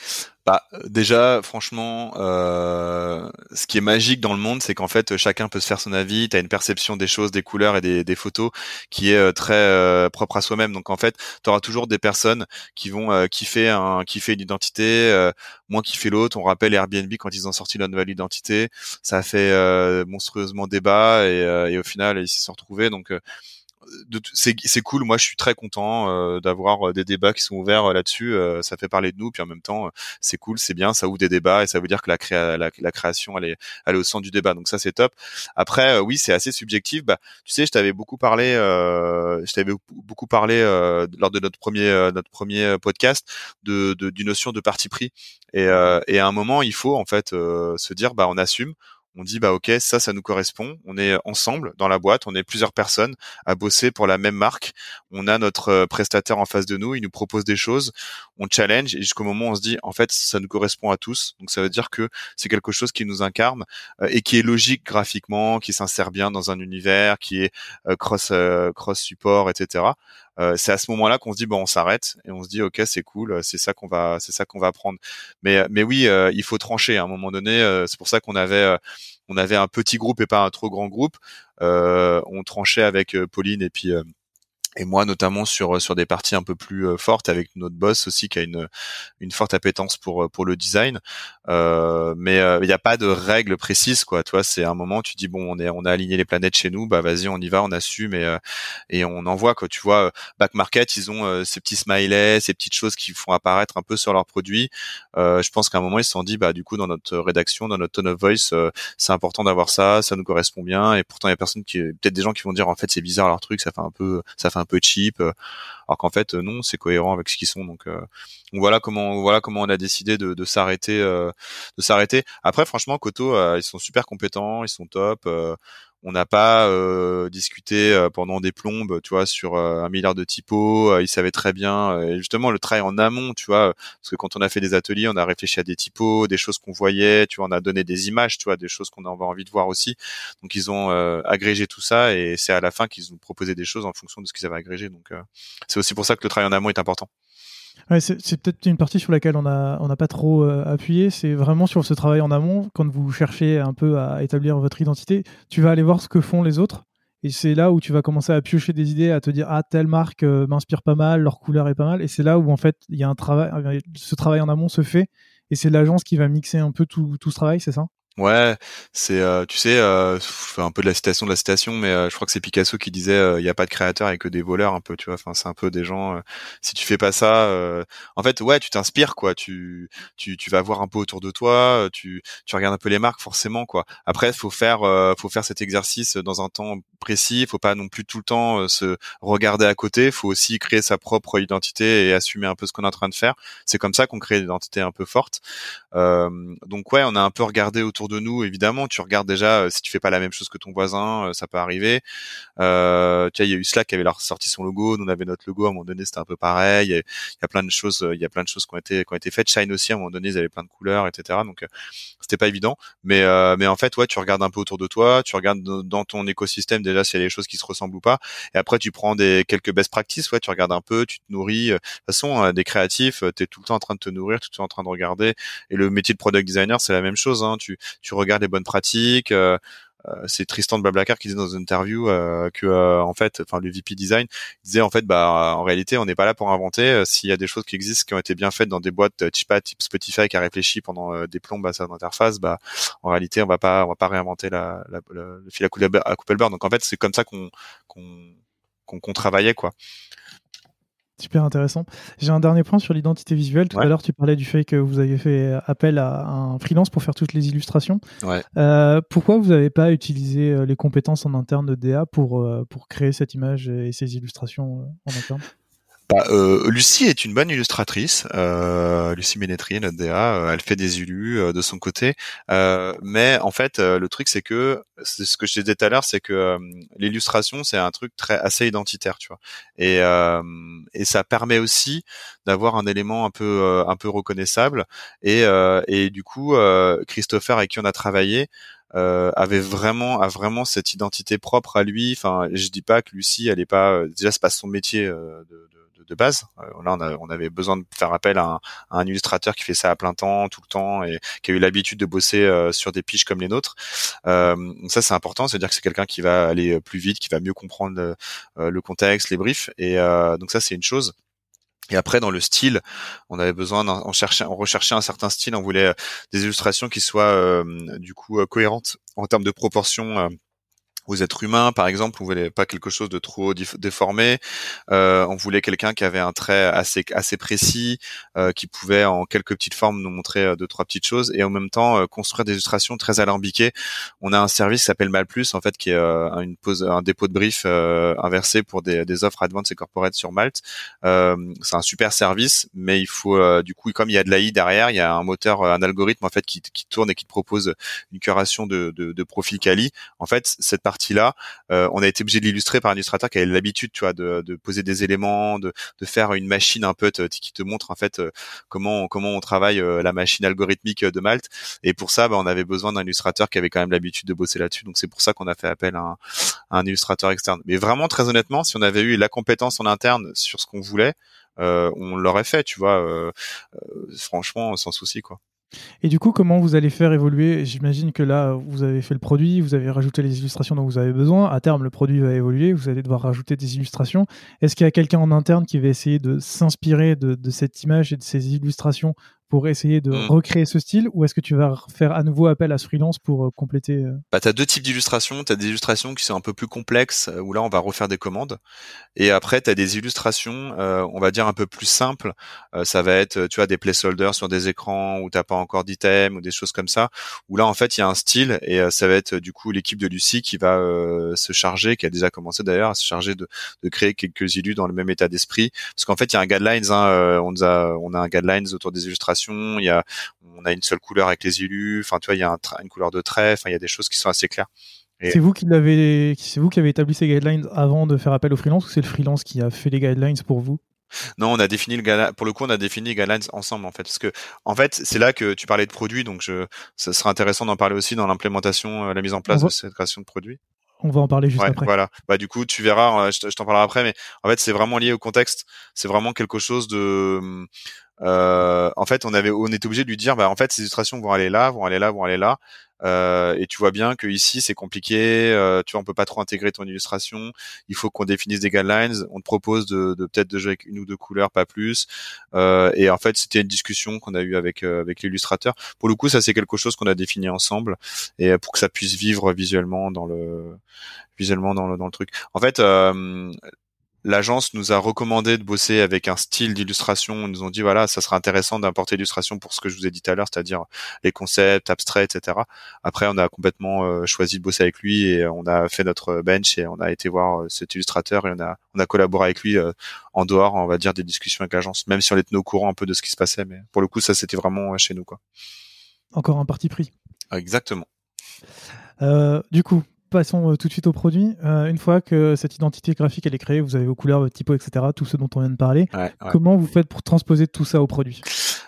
bah déjà, franchement, euh, ce qui est magique dans le monde, c'est qu'en fait, chacun peut se faire son avis. Tu as une perception des choses, des couleurs et des, photos qui est euh, très euh, propre à soi-même. Donc en fait, tu auras toujours des personnes qui vont euh, kiffer un, kiffer une identité, euh, moins kiffer l'autre. On rappelle Airbnb quand ils ont sorti leur nouvelle identité, ça a fait monstrueusement débat et, et, au final, ils s'y sont retrouvés. Donc c'est cool. Moi, je suis très content euh, d'avoir euh, des débats qui sont ouverts euh, là-dessus. ça fait parler de nous, puis en même temps, c'est cool, c'est bien, ça ouvre des débats et ça veut dire que la, la, création, elle est, elle est au centre du débat. Donc ça, c'est top. Après, oui, c'est assez subjectif. Bah, tu sais, je t'avais beaucoup parlé, je t'avais beaucoup parlé lors de notre premier notre premier podcast de, de du notion de parti pris. Et, et à un moment, il faut en fait se dire, bah, on assume on dit bah ok ça ça nous correspond. On est ensemble dans la boîte. On est plusieurs personnes à bosser pour la même marque. On a notre euh, prestataire en face de nous. Il nous propose des choses. On challenge et jusqu'au moment où on se dit en fait ça nous correspond à tous. Donc ça veut dire que c'est quelque chose qui nous incarne euh, et qui est logique graphiquement qui s'insère bien dans un univers qui est euh, cross cross support etc c'est à ce moment-là qu'on se dit bon on s'arrête et on se dit ok c'est cool c'est ça qu'on va c'est ça qu'on va prendre mais mais oui il faut trancher à un moment donné c'est pour ça qu'on avait on avait un petit groupe et pas un trop grand groupe. Euh, on tranchait avec euh, Pauline et puis euh, et moi notamment sur sur des parties un peu plus euh, fortes avec notre boss aussi qui a une une forte appétence pour euh, pour le design. Euh, mais il n'y a pas de règles précises quoi toi c'est un moment tu dis bon on est on a aligné les planètes chez nous bah vas-y on y va on assume et et on envoie quoi. Tu vois back market ils ont ces petits smileys ces petites choses qui font apparaître un peu sur leurs produits. Je pense qu'à un moment ils se sont dit bah du coup dans notre rédaction dans notre tone of voice c'est important d'avoir ça ça nous correspond bien et pourtant il y a personne qui peut-être des gens qui vont dire en fait c'est bizarre leur truc ça fait un peu ça fait un peu cheap, alors qu'en fait non, c'est cohérent avec ce qu'ils sont. Donc, voilà comment voilà comment on a décidé de, de s'arrêter de s'arrêter. Après, franchement, Koto, ils sont super compétents, ils sont top on n'a pas euh, discuté euh, pendant des plombes, tu vois, sur euh, un milliard de typos. ils savaient très bien. et justement, le travail en amont, tu vois, parce que quand on a fait des ateliers, on a réfléchi à des typos, des choses qu'on voyait, tu vois, on a donné des images, tu vois, des choses qu'on avait envie de voir aussi. Donc, ils ont agrégé tout ça et c'est à la fin qu'ils nous proposaient des choses en fonction de ce qu'ils avaient agrégé. Donc, c'est aussi pour ça que le travail en amont est important c'est peut-être une partie sur laquelle on n'a on pas trop euh, appuyé. C'est vraiment sur ce travail en amont. Quand vous cherchez un peu à établir votre identité, tu vas aller voir ce que font les autres. Et c'est là où tu vas commencer à piocher des idées, à te dire ah telle marque euh, m'inspire pas mal, leur couleur est pas mal. Et c'est là où en fait il y a un travail, ce travail en amont se fait. Et c'est l'agence qui va mixer un peu tout, tout ce travail, c'est ça? Ouais, c'est euh, tu sais, euh, un peu de la citation de la citation, mais euh, je crois que c'est Picasso qui disait il n'y a pas de créateurs et que des voleurs un peu, tu vois. Enfin, c'est un peu des gens. si tu fais pas ça, en fait, ouais, tu t'inspires quoi. Tu, tu tu vas voir un peu autour de toi, tu tu regardes un peu les marques forcément quoi. Après, faut faire faut faire cet exercice dans un temps précis. Faut pas non plus tout le temps se regarder à côté. Faut aussi créer sa propre identité et assumer un peu ce qu'on est en train de faire. C'est comme ça qu'on crée une identité un peu forte. donc ouais, on a un peu regardé autour de nous, évidemment. Tu regardes déjà euh, si tu fais pas la même chose que ton voisin, euh, ça peut arriver. Euh, tu vois, il y a eu Slack qui avait sorti son logo, nous on avait notre logo à un moment donné, c'était un peu pareil. Il y, a, plein de choses, il y a plein de choses qui ont été qui ont été faites. Shine aussi à un moment donné, ils avaient plein de couleurs, etc. Donc c'était pas évident. Mais mais en fait, ouais, tu regardes un peu autour de toi, tu regardes dans ton écosystème déjà s'il y a des choses qui se ressemblent ou pas. Et après, tu prends des quelques best practices, ouais, tu regardes un peu, tu te nourris. De toute façon, des créatifs, tu es tout le temps en train de te nourrir, tout le temps en train de regarder. Et le métier de product designer, c'est la même chose. Hein. Tu tu regardes les bonnes pratiques. Euh, euh, c'est Tristan de Blablacar qui disait dans une interview euh, que en fait, enfin le VP design disait en fait bah en réalité on n'est pas là pour inventer. S'il y a des choses qui existent qui ont été bien faites dans des boîtes type type Spotify qui a réfléchi pendant des plombes à sa interface, bah en réalité on va pas on va pas réinventer la, le fil à couper, à couper le beurre. Donc en fait c'est comme ça qu'on qu'on qu'on travaillait quoi. Super intéressant. J'ai un dernier point sur l'identité visuelle. Tout à l'heure, tu parlais du fait que vous avez fait appel à un freelance pour faire toutes les illustrations. Ouais. Euh, pourquoi vous n'avez pas utilisé euh, les compétences en interne de DA pour, euh, pour créer cette image et ces illustrations en interne? Bah, euh, Lucie est une bonne illustratrice. Euh, Lucie Ménétrier, notre DA, euh, elle fait des illus euh, de son côté. mais en fait, le truc c'est que c'est ce que je disais tout à l'heure, c'est que l'illustration c'est un truc très assez identitaire, tu vois. Et, et ça permet aussi d'avoir un élément un peu un peu reconnaissable. Et, et du coup, Christopher avec qui on a travaillé, euh, avait vraiment a vraiment cette identité propre à lui. Enfin, je dis pas que Lucie, elle est pas déjà c'est pas son métier de, de de base. Euh, là, on, avait besoin de faire appel à un, illustrateur qui fait ça à plein temps, tout le temps, et qui a eu l'habitude de bosser euh, sur des pitches comme les nôtres. Euh, ça, c'est important, c'est-à-dire que c'est quelqu'un qui va aller plus vite, qui va mieux comprendre le, contexte, les briefs, et donc ça, c'est une chose. Et après, dans le style, on avait besoin, on cherchait, on recherchait un certain style. On voulait des illustrations qui soient du coup cohérentes en termes de proportions aux êtres humains, par exemple, on voulait pas quelque chose de trop déformé. Euh, on voulait quelqu'un qui avait un trait assez assez précis, euh, qui pouvait en quelques petites formes nous montrer euh, deux trois petites choses et en même temps construire des illustrations très alambiquées. On a un service qui s'appelle Malplus en fait, qui est une pose, un dépôt de brief inversé pour des, des offres advanced et corporate sur Malte. c'est un super service, mais il faut du coup, comme il y a de l'AI derrière, il y a un moteur, un algorithme en fait qui, qui tourne et qui propose une curation de, de, de profil quali. En fait, cette partie euh, on a été obligé de l'illustrer par un illustrateur qui avait l'habitude, tu vois, de, poser des éléments, de, faire une machine un peu qui te montre en fait euh, comment comment on travaille euh, la machine algorithmique de Malte. Et pour ça, bah, on avait besoin d'un illustrateur qui avait quand même l'habitude de bosser là-dessus. Donc c'est pour ça qu'on a fait appel à un, illustrateur externe. Mais vraiment, très honnêtement, si on avait eu la compétence en interne sur ce qu'on voulait, on l'aurait fait, tu vois. franchement, sans souci, quoi. Et du coup, comment vous allez faire évoluer? J'imagine que là, vous avez fait le produit, vous avez rajouté les illustrations dont vous avez besoin. À terme, le produit va évoluer, vous allez devoir rajouter des illustrations. Est-ce qu'il y a quelqu'un en interne qui va essayer de s'inspirer de, cette image et de ces illustrations pour essayer de Mm. recréer ce style ou est-ce que tu vas faire à nouveau appel à ce freelance pour euh, compléter euh, Bah, t'as deux types d'illustrations. T'as des illustrations qui sont un peu plus complexes, euh, où là on va refaire des commandes. Et après t'as des illustrations, euh, on va dire un peu plus simples. Euh, ça va être, tu vois, des placeholders sur des écrans où t'as pas encore d'items ou des choses comme ça. Où là en fait il y a un style et euh, ça va être du coup l'équipe de Lucie qui va se charger, qui a déjà commencé d'ailleurs à se charger de, de créer quelques illus dans le même état d'esprit. Parce qu'en fait il y a un guidelines. Hein, on a, on a un guidelines autour des illustrations. Il y a, on a une seule couleur avec les illus. Enfin tu vois, il y a un une couleur de trait. Enfin il y a des choses qui sont assez claires. C'est vous qui l'avez, c'est vous qui avez établi ces guidelines avant de faire appel au freelance ou c'est le freelance qui a fait les guidelines pour vous? Non, on a défini le. Pour le coup, on a défini les guidelines ensemble en fait, parce que en fait, c'est là que tu parlais de produits, donc je, ça sera intéressant d'en parler aussi dans l'implémentation, euh, la mise en place de cette création de produits. On va en parler juste Ouais, après. voilà. Bah du coup, tu verras, euh, je t'en parlerai après, mais en fait, c'est vraiment lié au contexte. C'est vraiment quelque chose de. Euh, en fait, on avait, on était obligé de lui dire, bah en fait, ces illustrations vont aller là, vont aller là, vont aller là. Euh, et tu vois bien que ici c'est compliqué. euh, tu vois, on peut pas trop intégrer ton illustration. Il faut qu'on définisse des guidelines. On te propose de, de peut-être de jouer avec une ou deux couleurs, pas plus. Euh, et en fait, c'était une discussion qu'on a eue avec euh, avec l'illustrateur. Pour le coup, ça c'est quelque chose qu'on a défini ensemble et euh, pour que ça puisse vivre visuellement dans le visuellement dans le dans le truc. En fait, euh, l'agence nous a recommandé de bosser avec un style d'illustration. Ils nous ont dit voilà, ça serait intéressant d'importer l'illustration pour ce que je vous ai dit tout à l'heure, c'est-à-dire les concepts abstraits, etc. Après, on a complètement euh, choisi de bosser avec lui et on a fait notre bench et on a été voir euh, cet illustrateur et on a on a collaboré avec lui euh, en dehors, on va dire, des discussions avec l'agence, même si on était au courant un peu de ce qui se passait. Mais pour le coup, ça c'était vraiment euh, chez nous, quoi. Encore un parti pris. Exactement. Euh, du coup, passons euh, tout de suite au produit. Euh, une fois que cette identité graphique elle est créée, vous avez vos couleurs, votre typo, etc., tout ce dont on vient de parler. Ouais, ouais. Comment vous faites pour transposer tout ça au produit?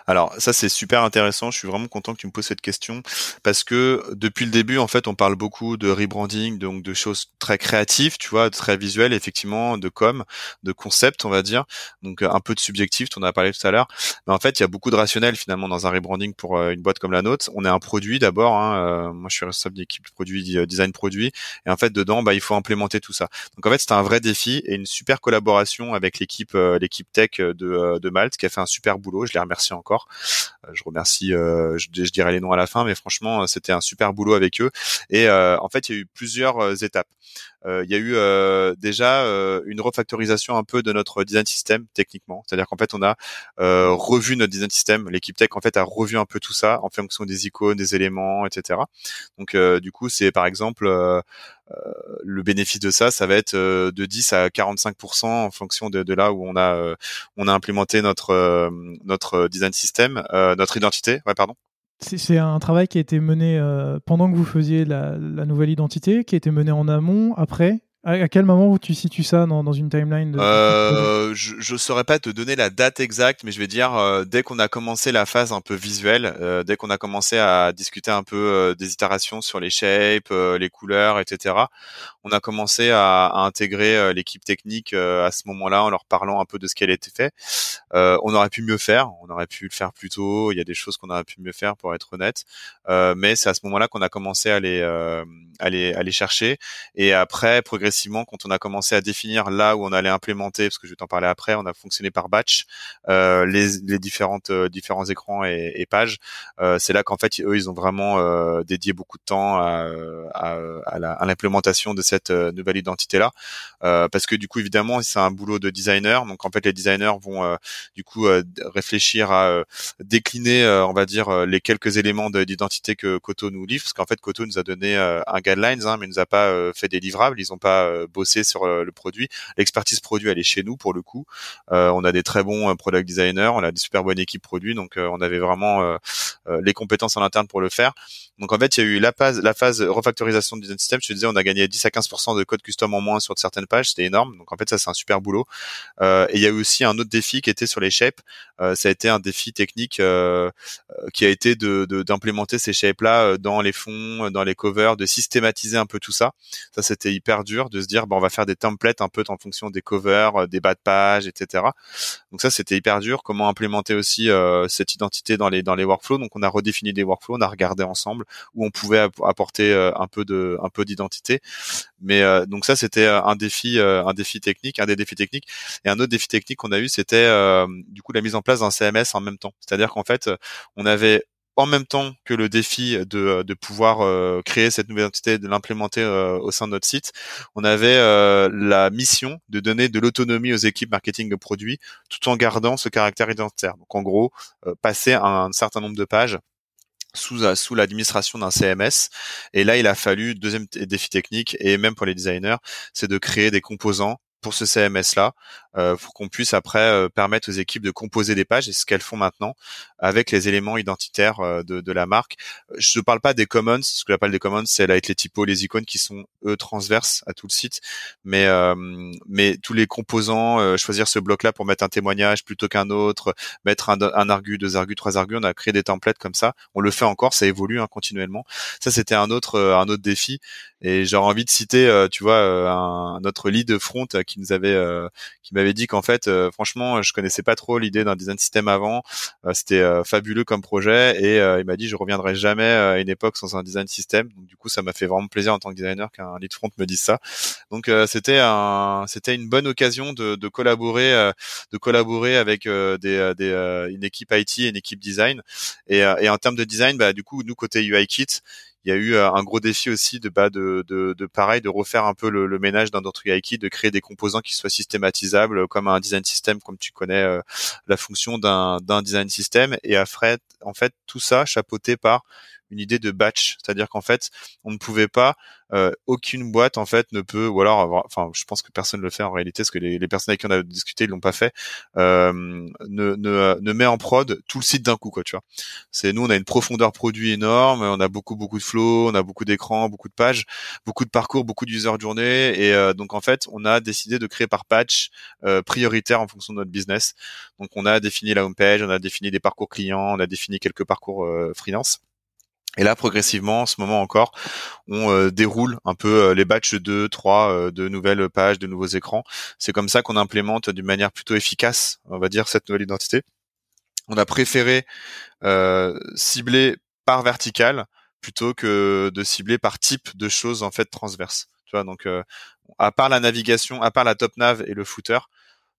Alors ça c'est super intéressant. Je suis vraiment content que tu me poses cette question parce que depuis le début en fait on parle beaucoup de rebranding, donc de choses très créatives, tu vois, très visuelles effectivement, de com, de concept on va dire, donc euh, un peu de subjectif. Tu en as parlé tout à l'heure, mais en fait il y a beaucoup de rationnel finalement dans un rebranding pour euh, une boîte comme la nôtre. On est un produit d'abord. Hein, euh, moi je suis responsable d'équipe produit, design produit, et en fait dedans bah il faut implémenter tout ça. Donc en fait c'était un vrai défi et une super collaboration avec l'équipe l'équipe tech de, de Malte qui a fait un super boulot. Je les remercie encore. Euh, je remercie, euh, je, dirai les noms à la fin, mais franchement, euh, c'était un super boulot avec eux. Et en fait, il y a eu plusieurs étapes. Euh, il y a eu euh, déjà euh, une refactorisation un peu de notre design system techniquement, c'est-à-dire qu'en fait on a revu notre design system. L'équipe tech en fait a revu un peu tout ça en fonction des icônes, des éléments, etc. Donc du coup c'est par exemple le bénéfice de ça, ça va être de 10 à 45% en fonction de, de là où on a on a implémenté notre notre design system, notre identité. Ouais, pardon. C'est- un travail qui a été mené euh, pendant que vous faisiez la, la nouvelle identité, qui a été mené en amont, après? À, quel moment tu situes ça dans, dans une timeline de, Euh, je, je saurais pas te donner la date exacte, mais je vais dire euh, dès qu'on a commencé la phase un peu visuelle, euh, dès qu'on a commencé à discuter un peu euh, des itérations sur les shapes, euh, les couleurs, etc. On a commencé à, à intégrer euh, l'équipe technique euh, à ce moment-là en leur parlant un peu de ce qui allait été fait. Euh, on aurait pu mieux faire, on aurait pu le faire plus tôt. Il y a des choses qu'on aurait pu mieux faire pour être honnête, Euh, mais c'est à ce moment-là qu'on a commencé à les, euh, à les à les chercher. Et après, progressivement, quand on a commencé à définir là où on allait implémenter, parce que je vais t'en parler après, on a fonctionné par batch, euh, les, différentes euh, différents écrans et, pages. Euh, c'est là qu'en fait, eux, ils ont vraiment dédié beaucoup de temps à, l'implémentation de cette nouvelle identité-là, parce que du coup, évidemment, c'est un boulot de designer. Donc, en fait, les designers vont du coup réfléchir à décliner, on va dire, les quelques éléments de- d'identité que Koto nous livre, parce qu'en fait, Koto nous a donné un guidelines, hein, mais nous a pas fait des livrables. Ils ont pas euh, bossé sur euh, le produit. L'expertise produit, elle est chez nous pour le coup. Euh, on a des très bons product designers, on a des super bonnes équipes produits, donc on avait vraiment les compétences en interne pour le faire. Donc en fait, il y a eu la phase, la phase refactorisation du design system. Je te disais, on a gagné 10 à 15% de code custom en moins sur certaines pages, c'était énorme. Donc en fait, ça c'est un super boulot. Et il y a eu aussi un autre défi qui était sur les shapes. Ça a été un défi technique qui a été de de- d'implémenter ces shapes là dans les fonds, dans les covers, de systématiser un peu tout ça. Ça c'était hyper dur de se dire bah, on va faire des templates un peu en fonction des covers, des bas de page, etc. Donc ça c'était hyper dur. Comment implémenter aussi cette identité dans les dans les workflows. Donc on a redéfini des workflows, on a regardé ensemble où on pouvait apporter un peu de un peu d'identité. Mais donc ça c'était un défi un défi technique, un des défis techniques. Et un autre défi technique qu'on a eu c'était du coup la mise en place d'un CMS en même temps. C'est-à-dire qu'en fait on avait en même temps que le défi de, de pouvoir euh, créer cette nouvelle entité, de l'implémenter euh, au sein de notre site, on avait euh, la mission de donner de l'autonomie aux équipes marketing de produits tout en gardant ce caractère identitaire. Donc en gros, passer un, certain nombre de pages sous, sous l'administration d'un CMS. Et là, il a fallu, deuxième défi technique, et même pour les designers, c'est de créer des composants pour ce CMS là euh, pour qu'on puisse après euh, permettre aux équipes de composer des pages et ce qu'elles font maintenant avec les éléments identitaires euh, de, de, la marque. Je ne parle pas des commons, ce que j'appelle des commons, c'est avec les typos, les icônes qui sont eux transverses à tout le site, mais mais tous les composants, choisir ce bloc là pour mettre un témoignage plutôt qu'un autre, mettre un, un argu, deux argus, trois argus, on a créé des templates comme ça. On le fait encore, ça évolue hein, continuellement. Ça c'était un autre un autre défi et j'aurais envie de citer, tu vois, un, notre lead front qui nous avait qui m'avait dit qu'en fait, euh, franchement, je connaissais pas trop l'idée d'un design system avant. Euh, c'était euh, fabuleux comme projet et il m'a dit je reviendrai jamais à une époque sans un design system. Donc du coup, ça m'a fait vraiment plaisir en tant que designer qu'un lead front me dise ça. Donc c'était un, c'était une bonne occasion de, de collaborer, de collaborer avec des, des une équipe IT et une équipe design. Et, et en termes de design, bah du coup, nous côté UI Kit, il y a eu euh, un gros défi aussi de bah de, pareil de refaire un peu le, le ménage d'un UI de créer des composants qui soient systématisables comme un design system comme tu connais euh, la fonction d'un d'un design system. Et après en fait tout ça chapeauté par une idée de batch, c'est-à-dire qu'en fait, on ne pouvait pas, euh, aucune boîte en fait ne peut, ou alors, enfin, je pense que personne ne le fait en réalité, parce que les, personnes avec qui on a discuté, ils l'ont pas fait, euh, ne, met en prod tout le site d'un coup, quoi, tu vois. C'est nous, on a une profondeur produit énorme, on a beaucoup, beaucoup de flow, on a beaucoup d'écrans, beaucoup de pages, beaucoup de parcours, beaucoup d'user journée, et euh, donc en fait, on a décidé de créer par patch prioritaire en fonction de notre business. Donc on a défini la home page, on a défini des parcours clients, on a défini quelques parcours freelance. Et là, progressivement, en ce moment encore, on euh, déroule un peu euh, les batchs de 3 euh, de nouvelles pages, de nouveaux écrans. C'est comme ça qu'on implémente d'une manière plutôt efficace, on va dire, cette nouvelle identité. On a préféré cibler par vertical plutôt que de cibler par type de choses en fait transverses. Tu vois, donc à part la navigation, à part la top nav et le footer,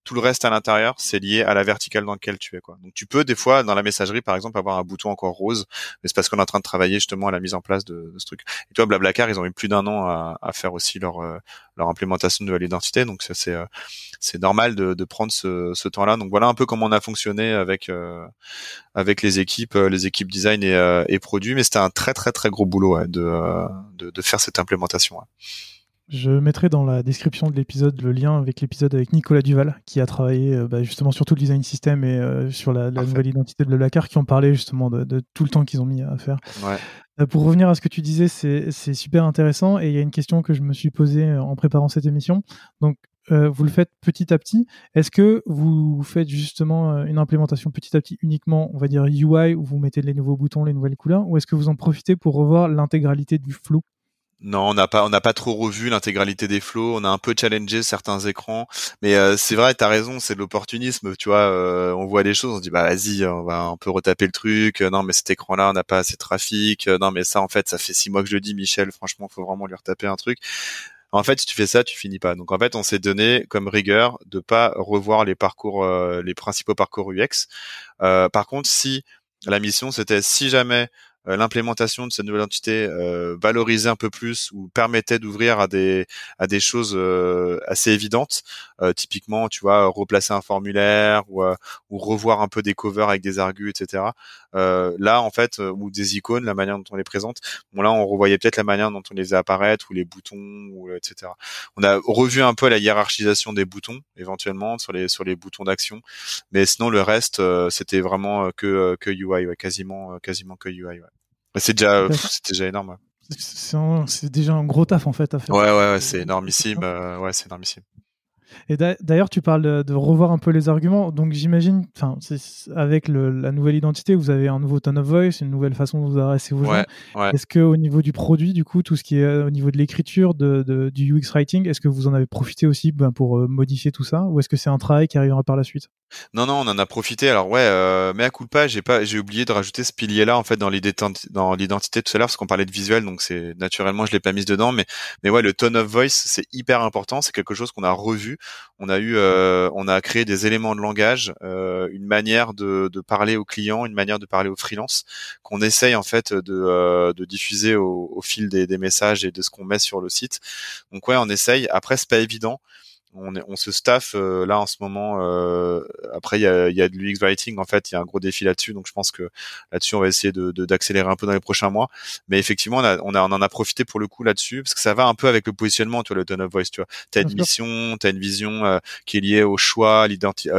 tout le reste à l'intérieur, c'est lié à la verticale dans laquelle tu es. Quoi. Donc tu peux des fois dans la messagerie par exemple avoir un bouton encore rose, mais c'est parce qu'on est en train de travailler justement à la mise en place de, ce truc. Et toi Blablacar, ils ont eu plus d'un an à, faire aussi leur euh, leur implémentation de nouvelle identité, donc c'est c'est euh, normal de, prendre ce, temps-là. Donc voilà un peu comment on a fonctionné avec euh, avec les équipes les équipes design et, et produits, mais c'était un très très très gros boulot de, de, de faire cette implémentation. Je mettrai dans la description de l'épisode le lien avec l'épisode avec Nicolas Duval, qui a travaillé euh, bah, justement sur tout le design system et euh, sur la, nouvelle identité de Blablacar, qui ont parlé justement de, tout le temps qu'ils ont mis à faire. Euh, pour revenir à ce que tu disais, c'est super intéressant et il y a une question que je me suis posée en préparant cette émission. Donc, vous le faites petit à petit. Est-ce que vous faites justement une implémentation petit à petit uniquement, on va dire UI, où vous mettez les nouveaux boutons, les nouvelles couleurs, ou est-ce que vous en profitez pour revoir l'intégralité du flow? Non, on n'a pas, on n'a pas trop revu l'intégralité des flows. On a un peu challengé certains écrans, mais euh, c'est vrai, t'as raison, c'est de l'opportunisme. Tu vois, euh, on voit les choses, on se dit bah vas-y, on va, on peut retaper le truc. non, mais cet écran-là, on n'a pas assez de trafic. non, mais ça, en fait, ça fait six mois que je le dis, Michel. Franchement, faut vraiment lui retaper un truc. En fait, si tu fais ça, tu finis pas. Donc en fait, on s'est donné comme rigueur de pas revoir les parcours, euh, les principaux parcours UX. par contre, si la mission c'était si jamais euh, l'implémentation de cette nouvelle entité euh, valorisait un peu plus ou permettait d'ouvrir à des à des choses euh, assez évidentes. typiquement, tu vois, replacer un formulaire ou, ou revoir un peu des covers avec des argus, etc. là, en fait, ou des icônes, la manière dont on les présente. Bon, là, on revoyait peut-être la manière dont on les faisait apparaître ou les boutons, ou, etc. On a revu un peu la hiérarchisation des boutons, éventuellement sur les sur les boutons d'action, mais sinon le reste, c'était vraiment que que UI, ouais, quasiment quasiment que UI. Ouais. C'est déjà, c'est déjà énorme. C'est déjà un gros taf en fait à faire. Ouais, ouais, ouais c'est énormissime. Euh, ouais, c'est énormissime. Et d'ailleurs, tu parles de, revoir un peu les arguments. Donc j'imagine, enfin, avec la nouvelle identité, vous avez un nouveau tone of voice, une nouvelle façon de vous adresser aux gens. Est-ce que au niveau du produit, du coup, tout ce qui est au niveau de l'écriture, de, du UX writing, est-ce que vous en avez profité aussi ben, pour euh, modifier tout ça, ou est-ce que c'est un travail qui arrivera par la suite? Non, non, on en a profité. Alors ouais, euh, mais à coup de pas, j'ai pas, j'ai oublié de rajouter ce pilier-là en fait dans l'identité tout à l'heure, parce qu'on parlait de visuel, donc c'est naturellement je l'ai pas mis dedans, mais mais ouais, le tone of voice, c'est hyper important. C'est quelque chose qu'on a revu. On a eu, euh, on a créé des éléments de langage, euh, une manière de, parler aux clients, une manière de parler aux freelances, qu'on essaye en fait de, euh, diffuser au, au fil des, des, messages et de ce qu'on met sur le site. Donc ouais, on essaye. Après, c'est pas évident on, on se staff euh, là en ce moment. Euh, après, il y a, y a, de l'UX writing en fait, il y a un gros défi là-dessus, donc je pense que là-dessus on va essayer de d'accélérer un peu dans les prochains mois. Mais effectivement, on, a, on, a, on en a profité pour le coup là-dessus parce que ça va un peu avec le positionnement, tu vois, le tone of voice. Tu vois, t'as une mission, t'as une vision euh, qui est liée au choix, l'identité,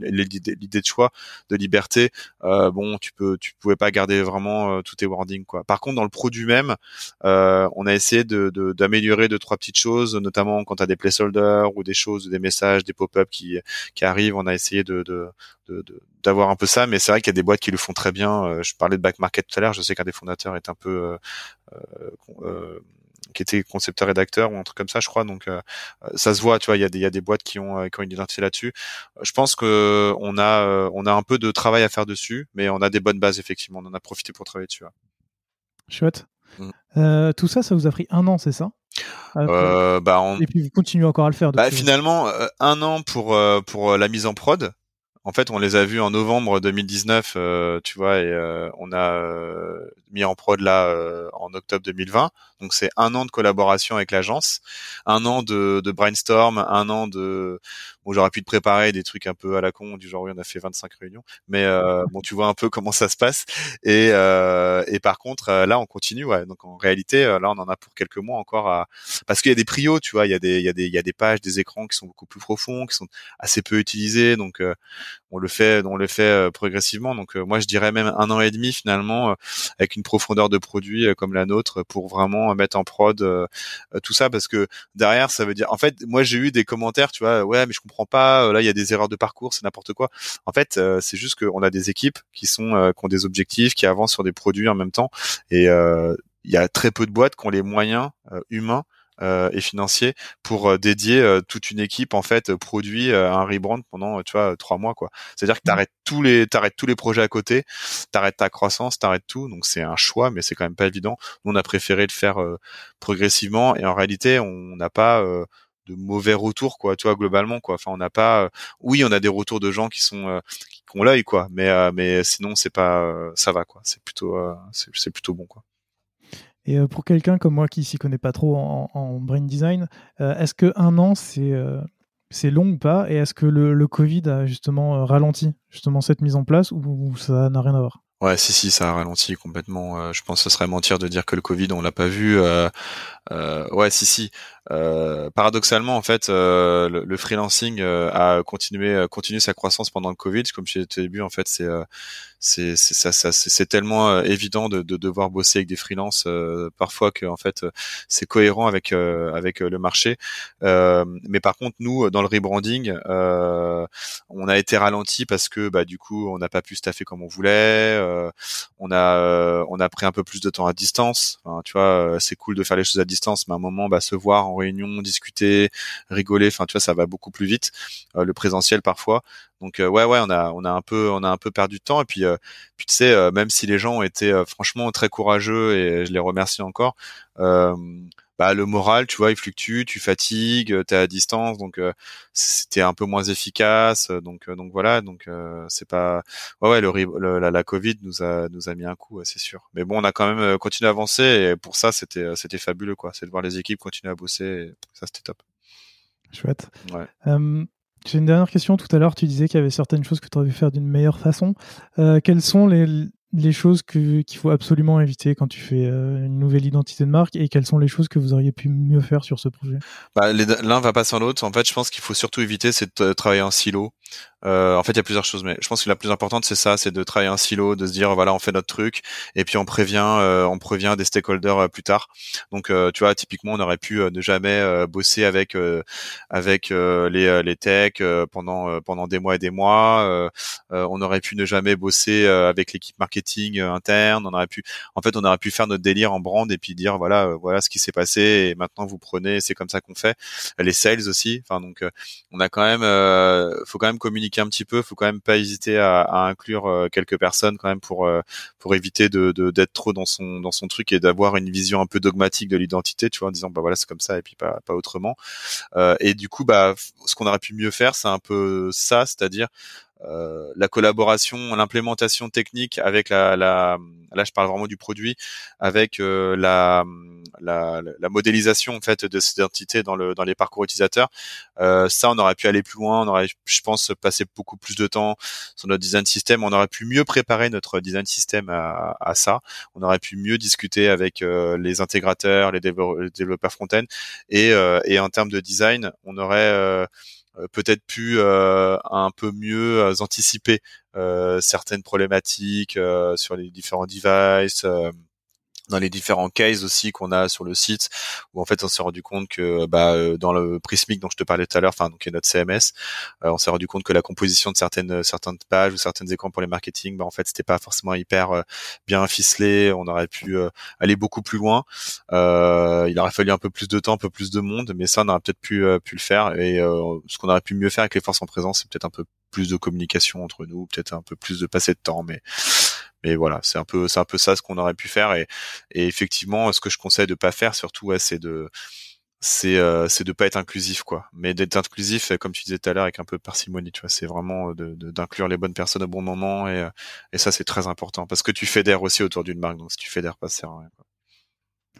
l'idée de choix, de liberté. bon, tu peux, tu pouvais pas garder vraiment tous tes wordings quoi. Par contre, dans le produit même, on a essayé de d'améliorer deux trois petites choses, notamment quand t'as des placeholders ou des choses, des messages, des pop-up qui, qui arrivent. On a essayé de, d'avoir un peu ça, mais c'est vrai qu'il y a des boîtes qui le font très bien. Euh, je parlais de back market tout à l'heure. Je sais qu'un des fondateurs est un peu euh, euh, qui était concepteur rédacteur ou un truc comme ça je crois donc ça se voit tu vois il y a des il y a des boîtes qui ont qui ont une identité là-dessus je pense que on a on a un peu de travail à faire dessus mais on a des bonnes bases effectivement on en a profité pour travailler dessus chouette mmh. tout ça ça vous a pris un an c'est ça? Euh, bah Et puis vous continuez encore à le faire. Bah, finalement, euh, un an pour euh, pour la mise en prod. En fait, on les a vus en novembre 2019, tu vois, et on a mis en prod là en octobre 2020. Donc c'est un an de collaboration avec l'agence, un an de, de, brainstorm, un an de bon j'aurais pu te préparer des trucs un peu à la con du genre oui on a fait 25 réunions, mais euh, bon tu vois un peu comment ça se passe. Et euh, et par contre euh, là on continue ouais. Donc en réalité là on en a pour quelques mois encore à parce qu'il y a des prios tu vois. Il y a des il y a des il y a des pages des écrans qui sont beaucoup plus profonds qui sont assez peu utilisés. Donc on le fait on le fait progressivement. Donc moi je dirais même un an et demi finalement avec une profondeur de produit comme la nôtre pour vraiment mettre en prod euh, euh, tout ça. Parce que derrière ça veut dire en fait moi j'ai eu des commentaires tu vois ouais mais je comprends pas euh, là il y a des erreurs de parcours c'est n'importe quoi en fait c'est juste qu'on a des équipes qui sont qui ont des objectifs qui avancent sur des produits en même temps et il y a très peu de boîtes qui ont les moyens humains euh, et financier pour euh, dédier euh, toute une équipe en fait produit à un rebrand pendant tu vois trois mois quoi. C'est-à-dire que mmh. t'arrêtes tous les t'arrêtes tous les projets à côté, t'arrêtes ta croissance, t'arrêtes tout. Donc c'est un choix, mais c'est quand même pas évident. Nous on a préféré le faire progressivement et en réalité on n'a pas de mauvais retours quoi tu vois globalement quoi enfin on n'a pas oui on a des retours de gens qui sont qui ont l'œil quoi mais mais sinon c'est pas ça va quoi c'est plutôt c'est plutôt bon quoi et euh, pour quelqu'un comme moi qui s'y connaît pas trop en, brain design, euh, est-ce que un an c'est euh, c'est long ou pas? Et est-ce que le, le, Covid a justement ralenti justement cette mise en place ou, ça n'a rien à voir? Ouais, si, si, ça a ralenti complètement. je pense que ce serait mentir de dire que le Covid, on l'a pas vu. Euh, ouais, si, si. paradoxalement, en fait, le, freelancing a continué, continué sa croissance pendant le Covid. Comme je disais au début, en fait, c'est c'est ça, ça tellement euh, évident de, de, devoir bosser avec des freelances euh, parfois que en fait euh, c'est cohérent avec avec le marché. mais par contre nous dans le rebranding, on a été ralenti parce que bah du coup on n'a pas pu staffer comme on voulait. on a on a pris un peu plus de temps à distance. tu vois, c'est cool de faire les choses à distance, mais à un moment bah se voir en réunion, discuter, rigoler. Enfin tu vois ça va beaucoup plus vite. le présentiel parfois. Donc euh, ouais ouais on a on a un peu on a un peu perdu de temps et puis euh, puis tu sais euh, même si les gens ont été franchement très courageux et je les remercie encore bah le moral tu vois il fluctue tu fatigues t'es à distance donc c'était un peu moins efficace donc donc voilà donc c'est pas ouais ouais le, la, la, covid nous a nous a mis un coup c'est sûr mais bon on a quand même continué à avancer et pour ça c'était c'était fabuleux quoi c'est de voir les équipes continuer à bosser et ça c'était top chouette ouais. J'ai une dernière question. Tout à l'heure, tu disais qu'il y avait certaines choses que tu aurais faire d'une meilleure façon. Euh, quelles sont les, les choses qu'il faut absolument éviter quand tu fais euh, une nouvelle identité de marque et quelles sont les choses que vous auriez pu mieux faire sur ce projet? Bah, L'un va pas sans l'autre. En fait, je pense qu'il faut surtout éviter, c'est de travailler en silo. Euh, en fait, il y a plusieurs choses, mais je pense que la plus importante, c'est ça, c'est de travailler un silo, de se dire voilà, on fait notre truc, et puis on prévient, euh, on prévient des stakeholders euh, plus tard. Donc, euh, tu vois, typiquement, on aurait pu ne jamais bosser avec avec les les techs pendant pendant des mois et des mois. on aurait pu ne jamais bosser avec l'équipe marketing interne. On aurait pu, en fait, on aurait pu faire notre délire en brand et puis dire voilà, voilà ce qui s'est passé, et maintenant vous prenez, c'est comme ça qu'on fait. Les sales aussi. Enfin, donc, on a quand même, faut quand même communiquer un petit peu, faut quand même pas hésiter à, inclure euh, quelques personnes quand même pour euh, pour éviter de d'être trop dans son dans son truc et d'avoir une vision un peu dogmatique de l'identité, tu vois, en disant bah voilà c'est comme ça et puis pas pas autrement. Euh, et du coup bah ce qu'on aurait pu mieux faire, c'est un peu ça, c'est-à-dire euh, la collaboration, l'implémentation technique avec la, la, là je parle vraiment du produit, avec euh, la, la, la, modélisation en fait de cette identité dans le dans les parcours utilisateurs. Euh, ça, on aurait pu aller plus loin, on aurait, je pense, passer beaucoup plus de temps sur notre design system. On aurait pu mieux préparer notre design system à, à ça. On aurait pu mieux discuter avec les intégrateurs, les, développeurs front-end, et, et en termes de design, on aurait euh, peut-être pu euh, un peu mieux euh, anticiper certaines problématiques sur les différents devices dans les différents cases aussi qu'on a sur le site où en fait on s'est rendu compte que bah, euh, dans le Prismic dont je te parlais tout à l'heure enfin donc notre CMS euh, on s'est rendu compte que la composition de certaines certaines pages ou certaines écrans pour les marketing bah en fait c'était pas forcément hyper euh, bien ficelé. On aurait pu aller beaucoup plus loin. Il aurait fallu un peu plus de temps un peu plus de monde mais ça on aurait peut-être pu pu le faire. Et ce qu'on aurait pu mieux faire avec les forces en présence c'est peut-être un peu plus de communication entre nous peut-être un peu plus de passer de temps mais mais voilà, c'est un peu, c'est un peu ça ce qu'on aurait pu faire. Et, effectivement, ce que je conseille de pas faire, surtout, c'est de, c'est, euh, c'est de pas être inclusif, quoi. Mais d'être inclusif, comme tu disais tout à l'heure, avec un peu de parcimonie, tu vois. C'est vraiment de, d'inclure les bonnes personnes au bon moment. Et, et ça, c'est très important parce que tu fédères aussi autour d'une marque. Donc, si tu fédères pas, c'est rien.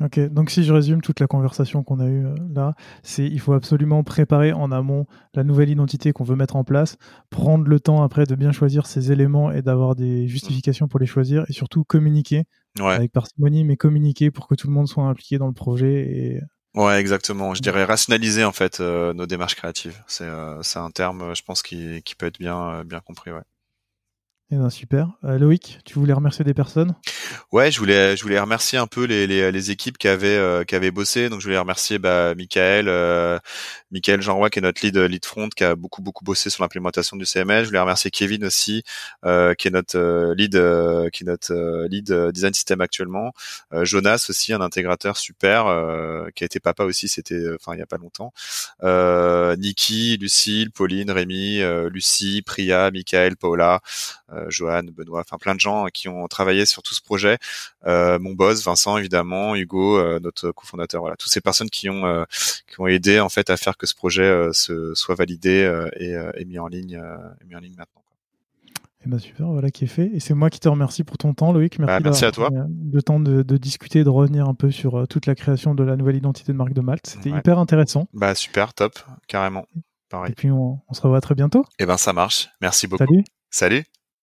Ok, donc si je résume toute la conversation qu'on a eue euh, là, c'est il faut absolument préparer en amont la nouvelle identité qu'on veut mettre en place, prendre le temps après de bien choisir ces éléments et d'avoir des justifications pour les choisir, et surtout communiquer avec parcimonie, mais communiquer pour que tout le monde soit impliqué dans le projet. Et... Ouais, exactement. Je dirais rationaliser en fait euh, nos démarches créatives. C'est euh, un terme, je pense, qui, qui peut être bien, bien compris. Ouais. Eh ben super. Euh, Loïc, tu voulais remercier des personnes? Ouais, je voulais, je voulais remercier un peu les, les, les équipes qui avaient, euh, qui avaient bossé. Donc je voulais remercier bah, Michael, euh, Michael Jean-Roy qui est notre lead lead front, qui a beaucoup beaucoup bossé sur l'implémentation du CMS. Je voulais remercier Kevin aussi, euh, qui est notre lead, qui est notre lead design system actuellement. Jonas aussi, un intégrateur super, qui a été papa aussi. C'était, enfin il y a pas longtemps. Niki, Lucille, Pauline, Rémi, Lucie, Priya, Michael, Paula. Euh, Johan, Benoît, enfin plein de gens qui ont travaillé sur tout ce projet. Euh, mon boss, Vincent évidemment, Hugo, euh, notre cofondateur, voilà, toutes ces personnes qui ont qui ont aidé en fait à faire que ce projet se soit validé et, mis en ligne, mis en ligne maintenant. Eh ben super, voilà qui est fait. Et c'est moi qui te remercie pour ton temps, Loïc. Merci, bah, merci à toi. Le temps de, de, discuter, de revenir un peu sur toute la création de la nouvelle identité de marque de Malte. C'était hyper intéressant. Bah super, top, carrément. Pareil. Et puis on, on se revoit très bientôt. Eh ben ça marche. Merci beaucoup. Salut. Salut.